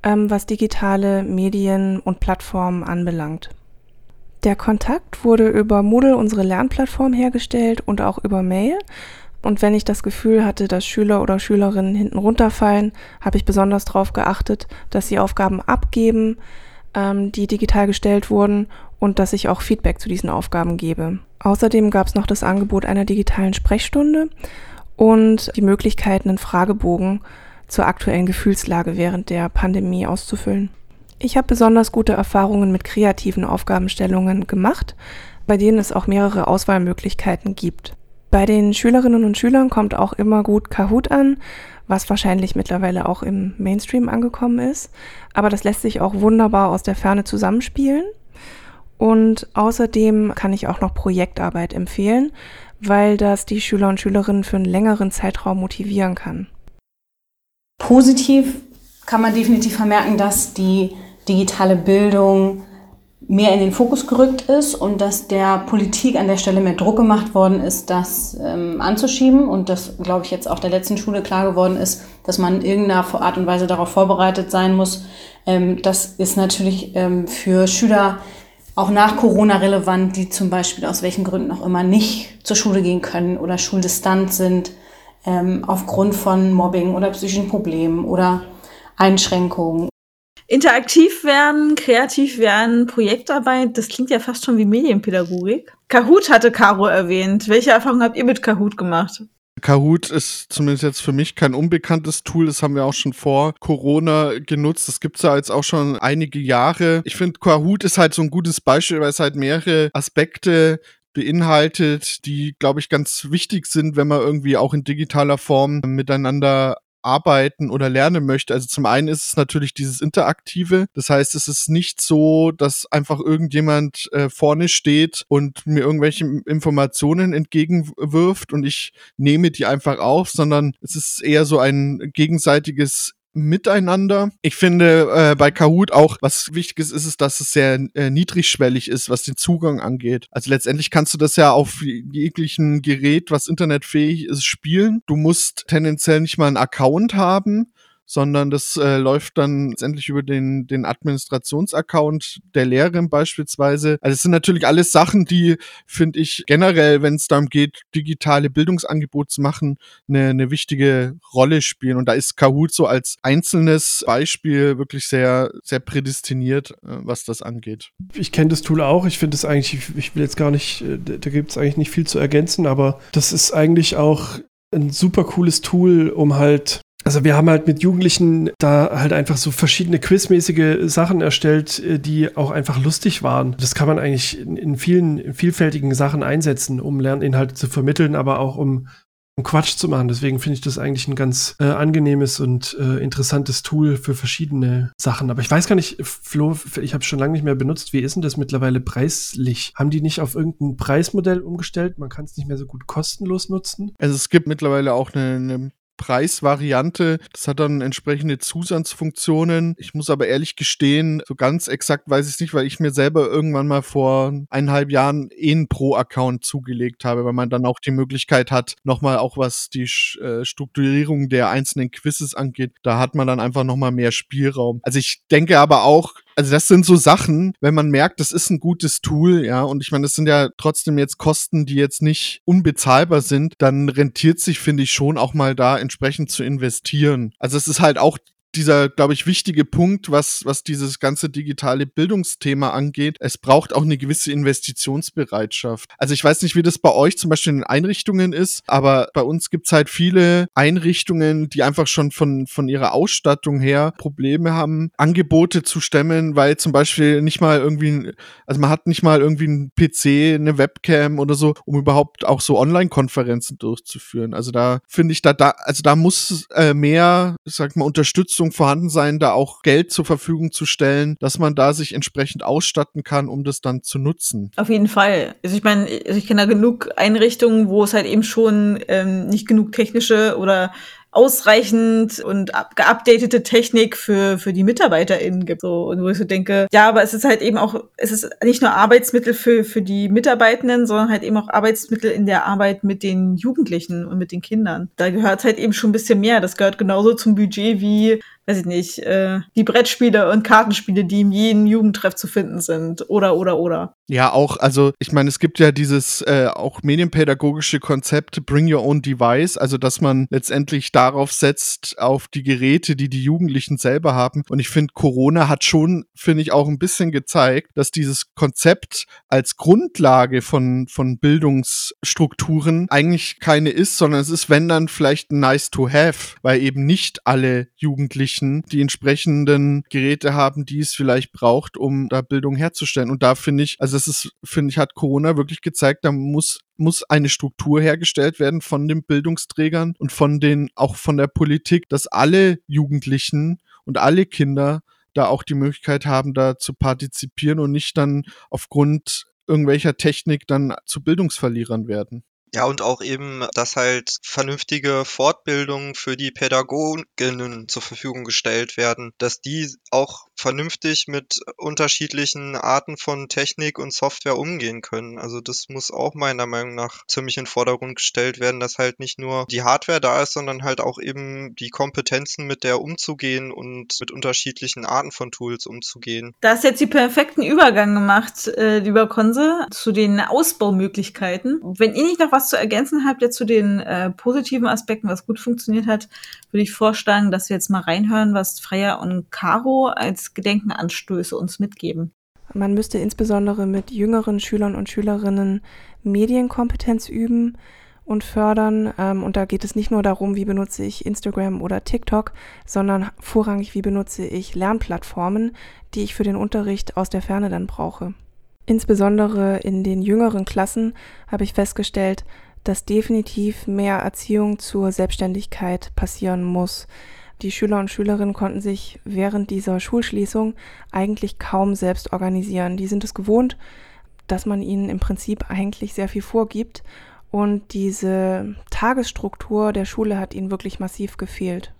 [SPEAKER 5] ähm, was digitale Medien und Plattformen anbelangt. Der Kontakt wurde über Moodle, unsere Lernplattform, hergestellt und auch über Mail. Und wenn ich das Gefühl hatte, dass Schüler oder Schülerinnen hinten runterfallen, habe ich besonders darauf geachtet, dass sie Aufgaben abgeben, ähm, die digital gestellt wurden und dass ich auch Feedback zu diesen Aufgaben gebe. Außerdem gab es noch das Angebot einer digitalen Sprechstunde und die Möglichkeit, einen Fragebogen zur aktuellen Gefühlslage während der Pandemie auszufüllen. Ich habe besonders gute Erfahrungen mit kreativen Aufgabenstellungen gemacht, bei denen es auch mehrere Auswahlmöglichkeiten gibt. Bei den Schülerinnen und Schülern kommt auch immer gut Kahoot an, was wahrscheinlich mittlerweile auch im Mainstream angekommen ist. Aber das lässt sich auch wunderbar aus der Ferne zusammenspielen. Und außerdem kann ich auch noch Projektarbeit empfehlen, weil das die Schüler und Schülerinnen für einen längeren Zeitraum motivieren kann.
[SPEAKER 6] Positiv kann man definitiv vermerken, dass die digitale Bildung mehr in den Fokus gerückt ist und dass der Politik an der Stelle mehr Druck gemacht worden ist, das ähm, anzuschieben und das, glaube ich, jetzt auch der letzten Schule klar geworden ist, dass man in irgendeiner Art und Weise darauf vorbereitet sein muss. Ähm, das ist natürlich ähm, für Schüler auch nach Corona relevant, die zum Beispiel aus welchen Gründen auch immer nicht zur Schule gehen können oder schuldistant sind, ähm, aufgrund von Mobbing oder psychischen Problemen oder Einschränkungen.
[SPEAKER 1] Interaktiv werden, kreativ werden, Projektarbeit, das klingt ja fast schon wie Medienpädagogik. Kahoot hatte Caro erwähnt. Welche Erfahrungen habt ihr mit Kahoot gemacht?
[SPEAKER 2] Kahoot ist zumindest jetzt für mich kein unbekanntes Tool. Das haben wir auch schon vor Corona genutzt. Das gibt es ja jetzt auch schon einige Jahre. Ich finde, Kahoot ist halt so ein gutes Beispiel, weil es halt mehrere Aspekte beinhaltet, die, glaube ich, ganz wichtig sind, wenn man irgendwie auch in digitaler Form miteinander arbeiten oder lernen möchte. Also zum einen ist es natürlich dieses Interaktive. Das heißt, es ist nicht so, dass einfach irgendjemand äh, vorne steht und mir irgendwelche Informationen entgegenwirft und ich nehme die einfach auf, sondern es ist eher so ein gegenseitiges miteinander. Ich finde äh, bei Kahoot auch, was wichtig ist, ist dass es sehr äh, niedrigschwellig ist, was den Zugang angeht. Also letztendlich kannst du das ja auf jeglichen Gerät, was internetfähig ist, spielen. Du musst tendenziell nicht mal einen Account haben sondern das äh, läuft dann letztendlich über den, den Administrationsaccount der Lehrerin beispielsweise. Also es sind natürlich alles Sachen, die, finde ich, generell, wenn es darum geht, digitale Bildungsangebote zu machen, eine, eine wichtige Rolle spielen. Und da ist Kahoot so als einzelnes Beispiel wirklich sehr, sehr prädestiniert, äh, was das angeht.
[SPEAKER 3] Ich kenne das Tool auch. Ich finde es eigentlich, ich will jetzt gar nicht, äh, da gibt es eigentlich nicht viel zu ergänzen, aber das ist eigentlich auch ein super cooles Tool, um halt also wir haben halt mit Jugendlichen da halt einfach so verschiedene quizmäßige Sachen erstellt, äh, die auch einfach lustig waren. Das kann man eigentlich in, vielen in vielfältigen Sachen einsetzen, um Lerninhalte zu vermitteln, aber auch um, um Quatsch zu machen. Deswegen finde ich das eigentlich ein ganz äh, angenehmes und äh, interessantes Tool für verschiedene Sachen. Aber ich weiß gar nicht, Flo, ich habe schon lange nicht mehr benutzt. Wie ist denn das mittlerweile preislich? Haben die nicht auf irgendein Preismodell umgestellt? Man kann es nicht mehr so gut kostenlos nutzen?
[SPEAKER 2] Also es gibt mittlerweile auch eine, eine Preisvariante. Das hat dann entsprechende Zusatzfunktionen. Ich muss aber ehrlich gestehen, so ganz exakt weiß ich es nicht, weil ich mir selber irgendwann mal vor eineinhalb Jahren eh einen Pro-Account zugelegt habe, weil man dann auch die Möglichkeit hat, nochmal auch was die äh, Strukturierung der einzelnen Quizzes angeht, da hat man dann einfach nochmal mehr Spielraum. Also ich denke aber auch, Also das sind so Sachen, wenn man merkt, das ist ein gutes Tool, ja, und ich meine, das sind ja trotzdem jetzt Kosten, die jetzt nicht unbezahlbar sind, dann rentiert sich, finde ich, schon auch mal da entsprechend zu investieren. Also es ist halt auch dieser, glaube ich, wichtige Punkt, was, was dieses ganze digitale Bildungsthema angeht. Es braucht auch eine gewisse Investitionsbereitschaft. Also ich weiß nicht, wie das bei euch zum Beispiel in Einrichtungen ist, aber bei uns gibt's halt viele Einrichtungen, die einfach schon von, von ihrer Ausstattung her Probleme haben, Angebote zu stemmen, weil zum Beispiel nicht mal irgendwie, also man hat nicht mal irgendwie einen PC, eine Webcam oder so, um überhaupt auch so Online-Konferenzen durchzuführen. Also da finde ich, da, da, also da muss äh, mehr, sag mal, Unterstützung Unterstützung vorhanden sein, da auch Geld zur Verfügung zu stellen, dass man da sich entsprechend ausstatten kann, um das dann zu nutzen.
[SPEAKER 1] Auf jeden Fall. Also ich meine, ich kenne da genug Einrichtungen, wo es halt eben schon ähm, nicht genug technische oder ausreichend und geupdatete Technik für, für die MitarbeiterInnen gibt. So, und wo ich so denke, ja, aber es ist halt eben auch, es ist nicht nur Arbeitsmittel für, für die Mitarbeitenden, sondern halt eben auch Arbeitsmittel in der Arbeit mit den Jugendlichen und mit den Kindern. Da gehört halt eben schon ein bisschen mehr. Das gehört genauso zum Budget wie weiß ich nicht, äh, die Brettspiele und Kartenspiele, die in jedem Jugendtreff zu finden sind. Oder, oder, oder.
[SPEAKER 2] Ja, auch, also ich meine, es gibt ja dieses äh, auch medienpädagogische Konzept Bring Your Own Device, also dass man letztendlich darauf setzt, auf die Geräte, die die Jugendlichen selber haben. Und ich finde, Corona hat schon, finde ich, auch ein bisschen gezeigt, dass dieses Konzept als Grundlage von, von Bildungsstrukturen eigentlich keine ist, sondern es ist, wenn dann vielleicht nice to have, weil eben nicht alle Jugendlichen Jugendlichen die entsprechenden Geräte haben, die es vielleicht braucht, um da Bildung herzustellen. Und da finde ich, also das ist, finde ich, hat Corona wirklich gezeigt, da muss muss eine Struktur hergestellt werden von den Bildungsträgern und von den, auch von der Politik, dass alle Jugendlichen und alle Kinder da auch die Möglichkeit haben, da zu partizipieren und nicht dann aufgrund irgendwelcher Technik dann zu Bildungsverlierern werden.
[SPEAKER 4] Ja, und auch eben, dass halt vernünftige Fortbildungen für die Pädagoginnen zur Verfügung gestellt werden, dass die auch vernünftig mit unterschiedlichen Arten von Technik und Software umgehen können. Also das muss auch meiner Meinung nach ziemlich in den Vordergrund gestellt werden, dass halt nicht nur die Hardware da ist, sondern halt auch eben die Kompetenzen mit der umzugehen und mit unterschiedlichen Arten von Tools umzugehen.
[SPEAKER 1] Da ist jetzt die perfekten Übergang gemacht, äh, lieber Konse, zu den Ausbaumöglichkeiten. Wenn ihr nicht noch was was zu ergänzen habt jetzt zu den äh, positiven Aspekten, was gut funktioniert hat, würde ich vorschlagen, dass wir jetzt mal reinhören, was Freya und Caro als Gedenkenanstöße uns mitgeben.
[SPEAKER 5] Man müsste insbesondere mit jüngeren Schülern und Schülerinnen Medienkompetenz üben und fördern. Ähm, und da geht es nicht nur darum, wie benutze ich Instagram oder TikTok, sondern vorrangig, wie benutze ich Lernplattformen, die ich für den Unterricht aus der Ferne dann brauche. Insbesondere in den jüngeren Klassen habe ich festgestellt, dass definitiv mehr Erziehung zur Selbstständigkeit passieren muss. Die Schüler und Schülerinnen konnten sich während dieser Schulschließung eigentlich kaum selbst organisieren. Die sind es gewohnt, dass man ihnen im Prinzip eigentlich sehr viel vorgibt und diese Tagesstruktur der Schule hat ihnen wirklich massiv gefehlt.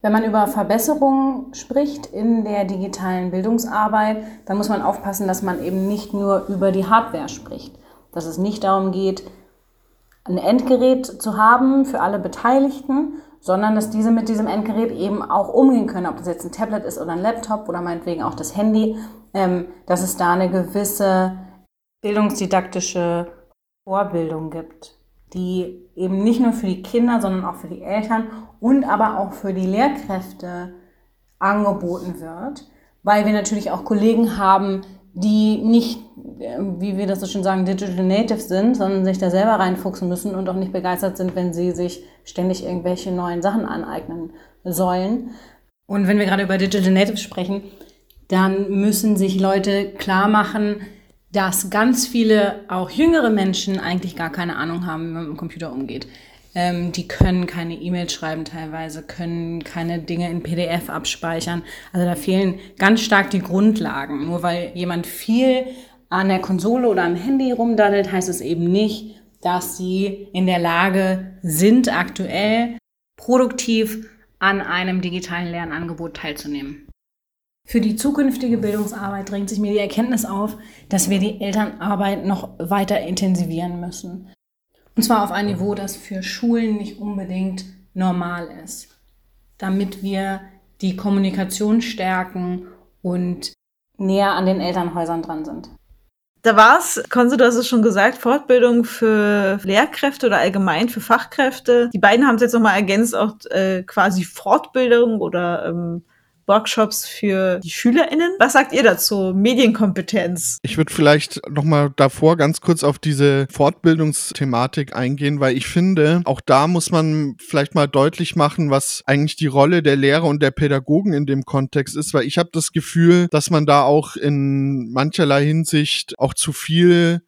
[SPEAKER 6] Wenn man über Verbesserungen spricht in der digitalen Bildungsarbeit, dann muss man aufpassen, dass man eben nicht nur über die Hardware spricht. Dass es nicht darum geht, ein Endgerät zu haben für alle Beteiligten, sondern dass diese mit diesem Endgerät eben auch umgehen können, ob das jetzt ein Tablet ist oder ein Laptop oder meinetwegen auch das Handy, ähm, dass es da eine gewisse bildungsdidaktische Vorbildung gibt die eben nicht nur für die Kinder, sondern auch für die Eltern und aber auch für die Lehrkräfte angeboten wird, weil wir natürlich auch Kollegen haben, die nicht, wie wir das so schön sagen, Digital Native sind, sondern sich da selber reinfuchsen müssen und auch nicht begeistert sind, wenn sie sich ständig irgendwelche neuen Sachen aneignen sollen. Und wenn wir gerade über Digital Native sprechen, dann müssen sich Leute klar machen, dass ganz viele, auch jüngere Menschen, eigentlich gar keine Ahnung haben, wie man mit dem Computer umgeht. Ähm, die können keine E-Mails schreiben teilweise, können keine Dinge in PDF abspeichern. Also da fehlen ganz stark die Grundlagen. Nur weil jemand viel an der Konsole oder am Handy rumdaddelt, heißt es eben nicht, dass sie in der Lage sind, aktuell produktiv an einem digitalen Lernangebot teilzunehmen. Für die zukünftige Bildungsarbeit drängt sich mir die Erkenntnis auf, dass wir die Elternarbeit noch weiter intensivieren müssen. Und zwar auf ein Niveau, das für Schulen nicht unbedingt normal ist. Damit wir die Kommunikation stärken und näher an den Elternhäusern dran sind.
[SPEAKER 1] Da war es, Konso, du hast es schon gesagt, Fortbildung für Lehrkräfte oder allgemein für Fachkräfte. Die beiden haben es jetzt nochmal ergänzt, auch äh, quasi Fortbildung oder ähm, Workshops für die SchülerInnen. Was sagt ihr dazu? Medienkompetenz.
[SPEAKER 2] Ich würde vielleicht nochmal davor ganz kurz auf diese Fortbildungsthematik eingehen, weil ich finde, auch da muss man vielleicht mal deutlich machen, was eigentlich die Rolle der Lehrer und der Pädagogen in dem Kontext ist, weil ich habe das Gefühl, dass man da auch in mancherlei Hinsicht auch zu viel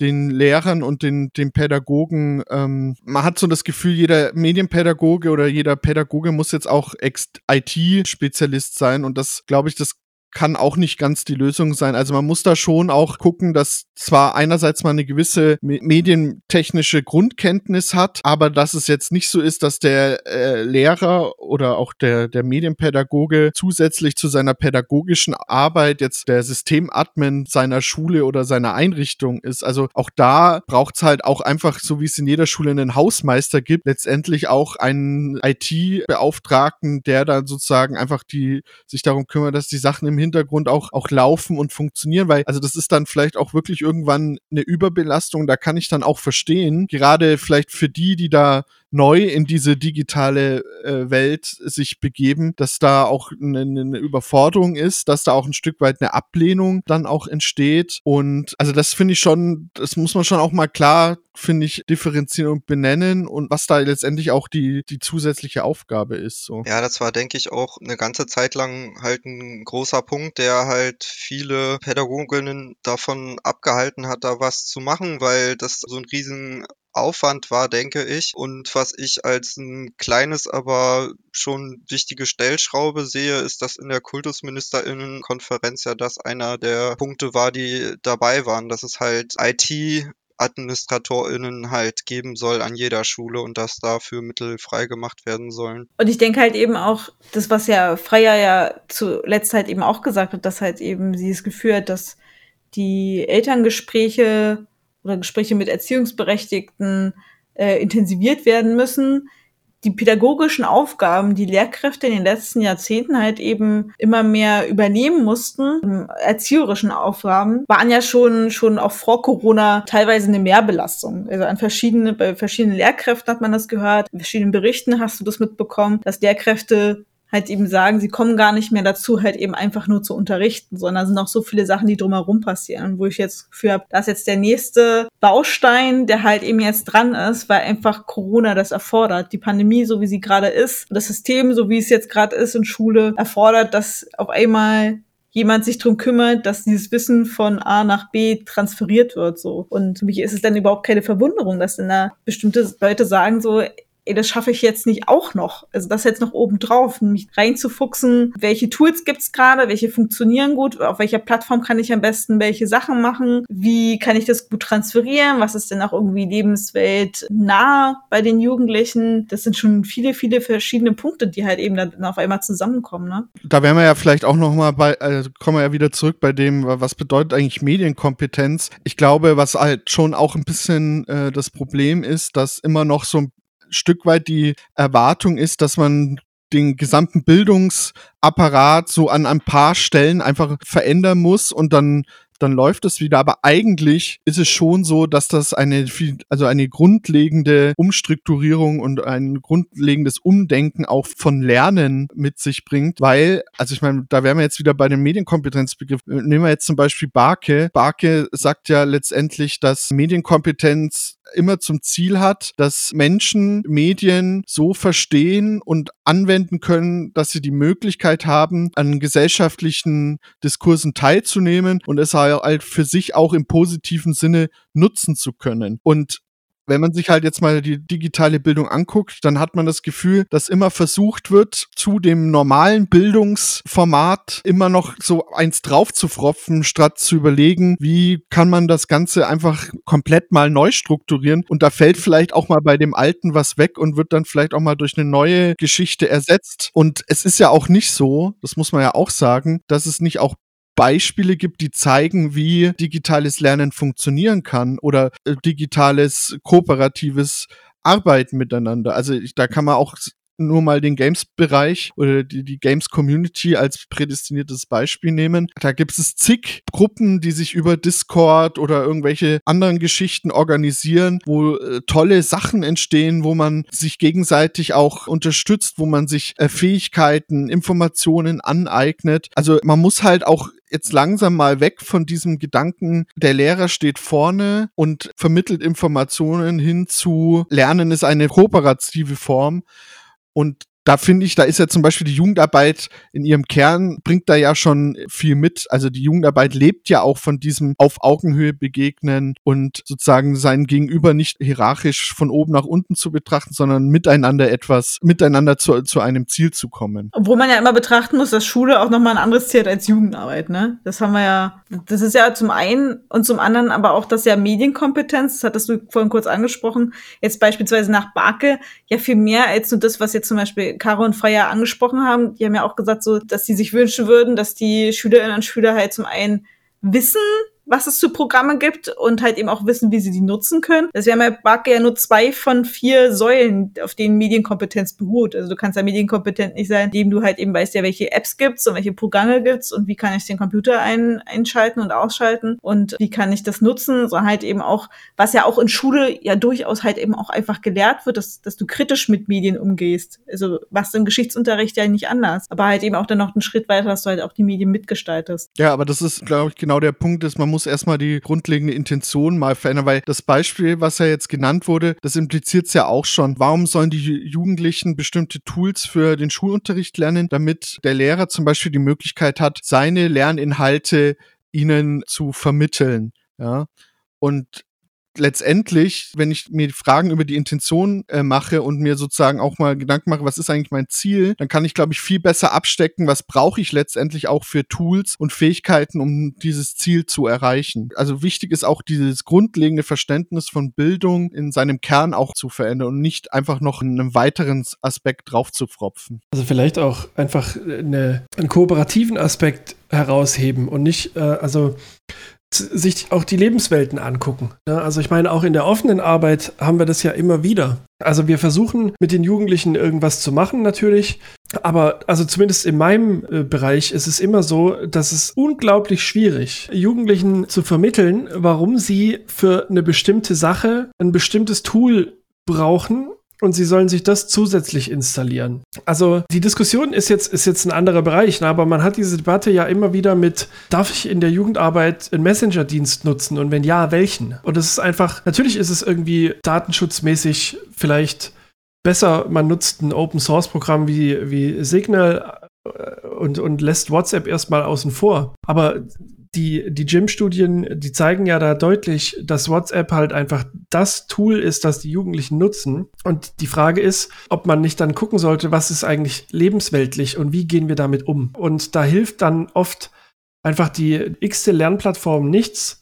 [SPEAKER 2] den Lehrern und den, den Pädagogen, ähm, man hat so das Gefühl, jeder Medienpädagoge oder jeder Pädagoge muss jetzt auch IT-Spezialist sein und das, glaube ich, das kann auch nicht ganz die Lösung sein. Also man muss da schon auch gucken, dass zwar einerseits man eine gewisse medientechnische Grundkenntnis hat, aber dass es jetzt nicht so ist, dass der äh, Lehrer oder auch der, der Medienpädagoge zusätzlich zu seiner pädagogischen Arbeit jetzt der Systemadmin seiner Schule oder seiner Einrichtung ist. Also auch da braucht es halt auch einfach, so wie es in jeder Schule einen Hausmeister gibt, letztendlich auch einen IT-Beauftragten, der dann sozusagen einfach die sich darum kümmert, dass die Sachen im Hintergrund auch, auch laufen und funktionieren, weil, also das ist dann vielleicht auch wirklich irgendwann eine Überbelastung, da kann ich dann auch verstehen, gerade vielleicht für die, die da neu in diese digitale äh, Welt sich begeben, dass da auch eine, eine Überforderung ist, dass da auch ein Stück weit eine Ablehnung dann auch entsteht. Und also das finde ich schon, das muss man schon auch mal klar, finde ich, differenzieren und benennen und was da letztendlich auch die, die zusätzliche Aufgabe ist. So.
[SPEAKER 4] Ja, das war, denke ich, auch eine ganze Zeit lang halt ein großer Punkt, der halt viele Pädagoginnen davon abgehalten hat, da was zu machen, weil das so ein riesen Aufwand war, denke ich. Und was ich als ein kleines, aber schon wichtige Stellschraube sehe, ist, dass in der Kultusministerinnenkonferenz ja das einer der Punkte war, die dabei waren, dass es halt IT AdministratorInnen halt geben soll an jeder Schule und dass dafür Mittel freigemacht werden sollen.
[SPEAKER 1] Und ich denke halt eben auch, das, was ja Freier ja zuletzt halt eben auch gesagt hat, dass halt eben sie es Gefühl hat, dass die Elterngespräche oder Gespräche mit Erziehungsberechtigten äh, intensiviert werden müssen. Die pädagogischen Aufgaben, die Lehrkräfte in den letzten Jahrzehnten halt eben immer mehr übernehmen mussten, erzieherischen Aufgaben, waren ja schon, schon auch vor Corona teilweise eine Mehrbelastung. Also an verschiedene, bei verschiedenen Lehrkräften hat man das gehört, in verschiedenen Berichten hast du das mitbekommen, dass Lehrkräfte halt eben sagen, sie kommen gar nicht mehr dazu, halt eben einfach nur zu unterrichten, sondern sind auch so viele Sachen, die drumherum passieren, wo ich jetzt habe, dass jetzt der nächste Baustein, der halt eben jetzt dran ist, weil einfach Corona das erfordert. Die Pandemie, so wie sie gerade ist, das System, so wie es jetzt gerade ist in Schule, erfordert, dass auf einmal jemand sich drum kümmert, dass dieses Wissen von A nach B transferiert wird, so. Und für mich ist es dann überhaupt keine Verwunderung, dass dann da bestimmte Leute sagen so, ey, das schaffe ich jetzt nicht auch noch. Also das jetzt noch oben drauf, mich reinzufuchsen, welche Tools gibt's gerade, welche funktionieren gut, auf welcher Plattform kann ich am besten welche Sachen machen, wie kann ich das gut transferieren, was ist denn auch irgendwie Lebenswelt nah bei den Jugendlichen. Das sind schon viele, viele verschiedene Punkte, die halt eben dann auf einmal zusammenkommen. Ne?
[SPEAKER 2] Da wären wir ja vielleicht auch noch mal bei, also kommen wir ja wieder zurück bei dem, was bedeutet eigentlich Medienkompetenz. Ich glaube, was halt schon auch ein bisschen äh, das Problem ist, dass immer noch so ein Stück weit die Erwartung ist, dass man den gesamten Bildungsapparat so an ein paar Stellen einfach verändern muss und dann dann läuft es wieder. Aber eigentlich ist es schon so, dass das eine viel, also eine grundlegende Umstrukturierung und ein grundlegendes Umdenken auch von Lernen mit sich bringt, weil, also ich meine, da wären wir jetzt wieder bei dem Medienkompetenzbegriff. Nehmen wir jetzt zum Beispiel Barke. Barke sagt ja letztendlich, dass Medienkompetenz immer zum Ziel hat, dass Menschen Medien so verstehen und anwenden können, dass sie die Möglichkeit haben, an gesellschaftlichen Diskursen teilzunehmen und es halt für sich auch im positiven Sinne nutzen zu können. Und wenn man sich halt jetzt mal die digitale Bildung anguckt, dann hat man das Gefühl, dass immer versucht wird, zu dem normalen Bildungsformat immer noch so eins draufzufropfen, statt zu überlegen, wie kann man das Ganze einfach komplett mal neu strukturieren. Und da fällt vielleicht auch mal bei dem Alten was weg und wird dann vielleicht auch mal durch eine neue Geschichte ersetzt. Und es ist ja auch nicht so, das muss man ja auch sagen, dass es nicht auch Beispiele gibt, die zeigen, wie digitales Lernen funktionieren kann oder äh, digitales kooperatives Arbeiten miteinander. Also ich, da kann man auch nur mal den Games-Bereich oder die, die Games-Community als prädestiniertes Beispiel nehmen. Da gibt es zig Gruppen, die sich über Discord oder irgendwelche anderen Geschichten organisieren, wo äh, tolle Sachen entstehen, wo man sich gegenseitig auch unterstützt, wo man sich äh, Fähigkeiten, Informationen aneignet. Also man muss halt auch jetzt langsam mal weg von diesem Gedanken, der Lehrer steht vorne und vermittelt Informationen hin zu Lernen ist eine kooperative Form. Und da finde ich, da ist ja zum Beispiel die Jugendarbeit in ihrem Kern, bringt da ja schon viel mit. Also die Jugendarbeit lebt ja auch von diesem auf Augenhöhe begegnen und sozusagen sein Gegenüber nicht hierarchisch von oben nach unten zu betrachten, sondern miteinander etwas, miteinander zu, zu einem Ziel zu kommen.
[SPEAKER 1] Obwohl man ja immer betrachten muss, dass Schule auch nochmal ein anderes Ziel hat als Jugendarbeit, ne? Das haben wir ja, das ist ja zum einen und zum anderen aber auch das ja Medienkompetenz, das hattest du vorhin kurz angesprochen, jetzt beispielsweise nach Barke, ja viel mehr als nur das, was jetzt zum Beispiel Caro und Freya angesprochen haben, die haben ja auch gesagt, so, dass sie sich wünschen würden, dass die Schülerinnen und Schüler halt zum einen wissen, was es für Programme gibt und halt eben auch wissen, wie sie die nutzen können. Das wäre bei Barke ja nur zwei von vier Säulen, auf denen Medienkompetenz beruht. Also du kannst ja medienkompetent nicht sein, indem du halt eben weißt, ja, welche Apps gibt's und welche Programme gibt's und wie kann ich den Computer ein, einschalten und ausschalten und wie kann ich das nutzen, sondern halt eben auch, was ja auch in Schule ja durchaus halt eben auch einfach gelehrt wird, dass, dass du kritisch mit Medien umgehst. Also was im Geschichtsunterricht ja nicht anders. Aber halt eben auch dann noch einen Schritt weiter, dass du halt auch die Medien mitgestaltest.
[SPEAKER 2] Ja, aber das ist, glaube ich, genau der Punkt, dass man muss muss erstmal die grundlegende Intention mal verändern, weil das Beispiel, was ja jetzt genannt wurde, das impliziert es ja auch schon. Warum sollen die Jugendlichen bestimmte Tools für den Schulunterricht lernen, damit der Lehrer zum Beispiel die Möglichkeit hat, seine Lerninhalte ihnen zu vermitteln? Ja. Und letztendlich, wenn ich mir Fragen über die Intention äh, mache und mir sozusagen auch mal Gedanken mache, was ist eigentlich mein Ziel, dann kann ich, glaube ich, viel besser abstecken, was brauche ich letztendlich auch für Tools und Fähigkeiten, um dieses Ziel zu erreichen. Also wichtig ist auch dieses grundlegende Verständnis von Bildung in seinem Kern auch zu verändern und nicht einfach noch einen weiteren Aspekt drauf zu fropfen.
[SPEAKER 3] Also vielleicht auch einfach eine, einen kooperativen Aspekt herausheben und nicht, äh, also sich auch die Lebenswelten angucken. Ja, also ich meine, auch in der offenen Arbeit haben wir das ja immer wieder. Also wir versuchen mit den Jugendlichen irgendwas zu machen natürlich, aber also zumindest in meinem äh, Bereich ist es immer so, dass es unglaublich schwierig, Jugendlichen zu vermitteln, warum sie für eine bestimmte Sache ein bestimmtes Tool brauchen und sie sollen sich das zusätzlich installieren. Also die Diskussion ist jetzt, ist jetzt ein anderer Bereich, ne? aber man hat diese Debatte ja immer wieder mit, darf ich in der Jugendarbeit einen Messenger-Dienst nutzen und wenn ja, welchen? Und es ist einfach, natürlich ist es irgendwie datenschutzmäßig vielleicht besser, man nutzt ein Open-Source-Programm wie, wie Signal äh, und, und lässt WhatsApp erstmal außen vor. Aber die, die Gym-Studien, die zeigen ja da deutlich, dass WhatsApp halt einfach das Tool ist, das die Jugendlichen nutzen. Und die Frage ist, ob man nicht dann gucken sollte, was ist eigentlich lebensweltlich und wie gehen wir damit um. Und da hilft dann oft einfach die x-te Lernplattform nichts,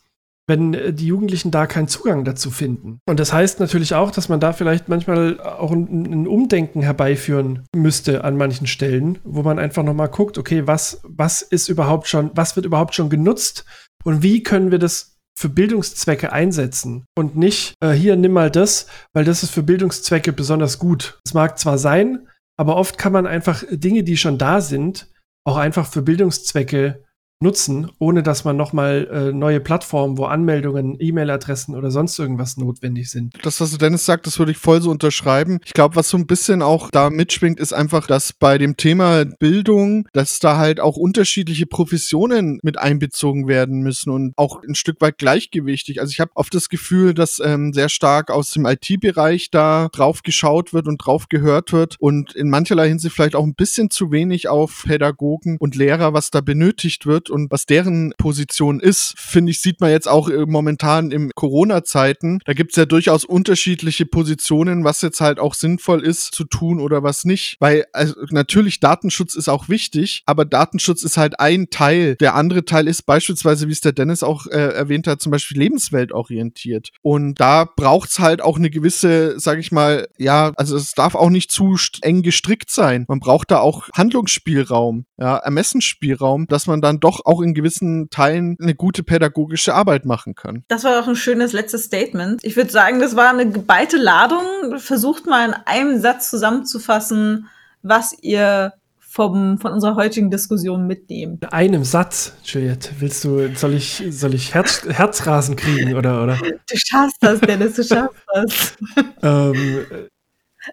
[SPEAKER 3] wenn äh, die Jugendlichen da keinen Zugang dazu finden. Und das heißt natürlich auch, dass man da vielleicht manchmal auch ein, ein Umdenken herbeiführen müsste an manchen Stellen, wo man einfach nochmal guckt, okay, was, was ist überhaupt schon, was wird überhaupt schon genutzt und wie können wir das für Bildungszwecke einsetzen und nicht äh, hier nimm mal das, weil das ist für Bildungszwecke besonders gut. Es mag zwar sein, aber oft kann man einfach Dinge, die schon da sind, auch einfach für Bildungszwecke nutzen, ohne dass man nochmal äh, neue Plattformen, wo Anmeldungen, E-Mail-Adressen oder sonst irgendwas notwendig sind.
[SPEAKER 2] Das, was Dennis sagt, das würde ich voll so unterschreiben. Ich glaube, was so ein bisschen auch da mitschwingt, ist einfach, dass bei dem Thema Bildung, dass da halt auch unterschiedliche Professionen mit einbezogen werden müssen und auch ein Stück weit gleichgewichtig. Also ich habe oft das Gefühl, dass ähm, sehr stark aus dem IT-Bereich da drauf geschaut wird und drauf gehört wird und in mancherlei Hinsicht vielleicht auch ein bisschen zu wenig auf Pädagogen und Lehrer, was da benötigt wird und was deren Position ist, finde ich, sieht man jetzt auch äh, momentan im Corona-Zeiten. Da gibt es ja durchaus unterschiedliche Positionen, was jetzt halt auch sinnvoll ist zu tun oder was nicht. Weil also natürlich Datenschutz ist auch wichtig, aber Datenschutz ist halt ein Teil. Der andere Teil ist beispielsweise, wie es der Dennis auch äh, erwähnt hat, zum Beispiel lebensweltorientiert. Und da braucht es halt auch eine gewisse, sag ich mal, ja, also es darf auch nicht zu eng gestrickt sein. Man braucht da auch Handlungsspielraum, ja, Ermessensspielraum, dass man dann doch auch in gewissen Teilen eine gute pädagogische Arbeit machen können.
[SPEAKER 1] Das war auch ein schönes letztes Statement. Ich würde sagen, das war eine geballte Ladung. Versucht mal in einem Satz zusammenzufassen, was ihr vom, von unserer heutigen Diskussion mitnehmen.
[SPEAKER 3] In einem Satz, Juliette, willst du, soll ich, soll ich Herz, Herzrasen kriegen oder, oder?
[SPEAKER 1] Du schaffst das, Dennis, du schaffst das.
[SPEAKER 3] ähm,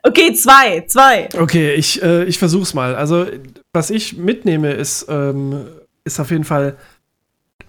[SPEAKER 1] okay, zwei, zwei.
[SPEAKER 3] Okay, ich, äh, ich versuch's mal. Also, was ich mitnehme, ist, ähm, ist auf jeden Fall,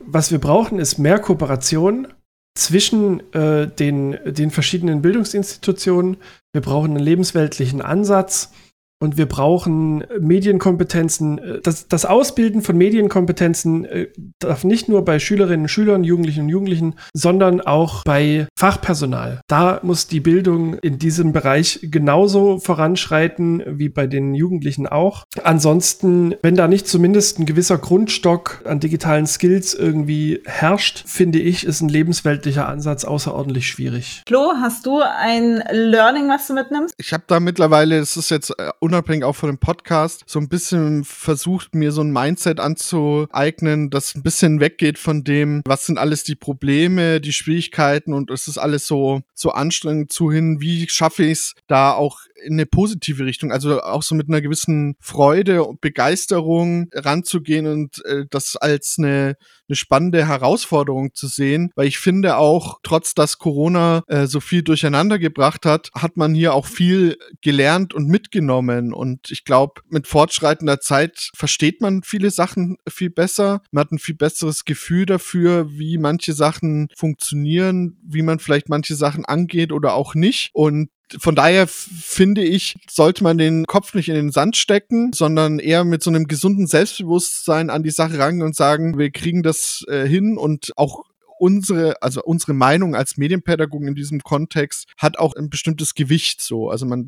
[SPEAKER 3] was wir brauchen, ist mehr Kooperation zwischen äh, den, den verschiedenen Bildungsinstitutionen. Wir brauchen einen lebensweltlichen Ansatz und wir brauchen Medienkompetenzen. Das, das Ausbilden von Medienkompetenzen äh, darf nicht nur bei Schülerinnen und Schülern, Jugendlichen und Jugendlichen, sondern auch bei Fachpersonal. Da muss die Bildung in diesem Bereich genauso voranschreiten wie bei den Jugendlichen auch. Ansonsten, wenn da nicht zumindest ein gewisser Grundstock an digitalen Skills irgendwie herrscht, finde ich, ist ein lebensweltlicher Ansatz außerordentlich schwierig.
[SPEAKER 1] Flo, hast du ein Learning, was du mitnimmst?
[SPEAKER 2] Ich habe da mittlerweile, es ist jetzt äh, unabhängig auch von dem Podcast, so ein bisschen versucht, mir so ein Mindset anzueignen, das ein bisschen weggeht von dem, was sind alles die Probleme, die Schwierigkeiten und es ist alles so, so anstrengend zu hin, wie schaffe ich es da auch in eine positive Richtung, also auch so mit einer gewissen Freude und Begeisterung ranzugehen und äh, das als eine, eine spannende Herausforderung zu sehen, weil ich finde auch, trotz dass Corona äh, so viel durcheinander gebracht hat, hat man hier auch viel gelernt und mitgenommen. Und ich glaube, mit fortschreitender Zeit versteht man viele Sachen viel besser, man hat ein viel besseres Gefühl dafür, wie manche Sachen funktionieren, wie man vielleicht manche Sachen angeht oder auch nicht. Und von daher finde ich, sollte man den Kopf nicht in den Sand stecken, sondern eher mit so einem gesunden Selbstbewusstsein an die Sache rangehen und sagen, wir kriegen das äh, hin und auch unsere, also unsere Meinung als Medienpädagogen in diesem Kontext hat auch ein bestimmtes Gewicht so. Also man,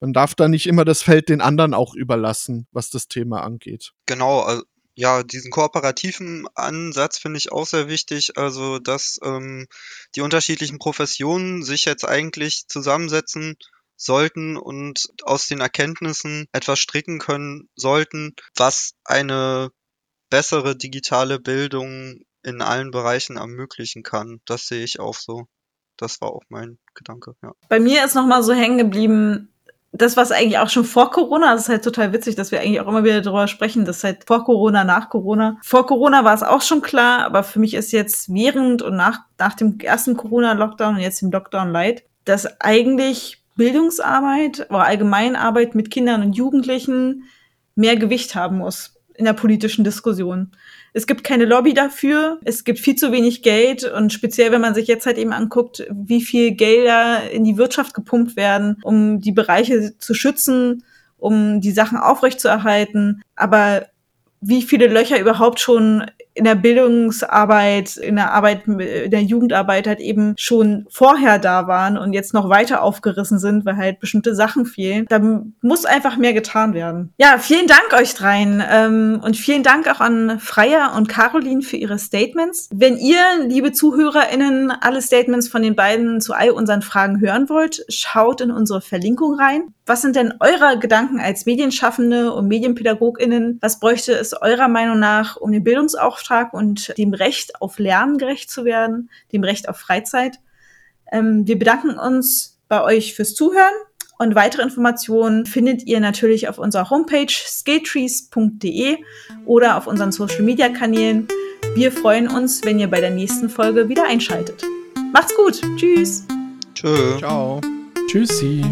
[SPEAKER 2] man darf da nicht immer das Feld den anderen auch überlassen, was das Thema angeht.
[SPEAKER 4] Genau, also ja, diesen kooperativen Ansatz finde ich auch sehr wichtig. Also, dass ähm, die unterschiedlichen Professionen sich jetzt eigentlich zusammensetzen sollten und aus den Erkenntnissen etwas stricken können sollten, was eine bessere digitale Bildung in allen Bereichen ermöglichen kann. Das sehe ich auch so. Das war auch mein Gedanke, ja.
[SPEAKER 1] Bei mir ist nochmal so hängen geblieben, das, was eigentlich auch schon vor Corona, das ist halt total witzig, dass wir eigentlich auch immer wieder darüber sprechen, das ist halt vor Corona, nach Corona. Vor Corona war es auch schon klar, aber für mich ist jetzt während und nach, nach dem ersten Corona-Lockdown und jetzt dem Lockdown Light, dass eigentlich Bildungsarbeit oder Allgemeinarbeit mit Kindern und Jugendlichen mehr Gewicht haben muss in der politischen Diskussion. Es gibt keine Lobby dafür, es gibt viel zu wenig Geld und speziell, wenn man sich jetzt halt eben anguckt, wie viel Gelder in die Wirtschaft gepumpt werden, um die Bereiche zu schützen, um die Sachen aufrechtzuerhalten. Aber wie viele Löcher überhaupt schon in der Bildungsarbeit, in der Arbeit, in der Jugendarbeit halt eben schon vorher da waren und jetzt noch weiter aufgerissen sind, weil halt bestimmte Sachen fehlen. Da muss einfach mehr getan werden. Ja, vielen Dank euch dreien ähm, und vielen Dank auch an Freier und Caroline für ihre Statements. Wenn ihr, liebe ZuhörerInnen, alle Statements von den beiden zu all unseren Fragen hören wollt, schaut in unsere Verlinkung rein. Was sind denn eure Gedanken als Medienschaffende und MedienpädagogInnen? Was bräuchte es eurer Meinung nach, um den Bildungsauftrag Bildungsauftrag und dem Recht auf Lernen gerecht zu werden, dem Recht auf Freizeit. Ähm, wir bedanken uns bei euch fürs Zuhören und weitere Informationen findet ihr natürlich auf unserer Homepage skilltrees.de oder auf unseren Social Media Kanälen. Wir freuen uns, wenn ihr bei der nächsten Folge wieder einschaltet. Macht's gut. Tschüss.
[SPEAKER 4] Tschö.
[SPEAKER 2] Ciao.
[SPEAKER 3] Tschüssi.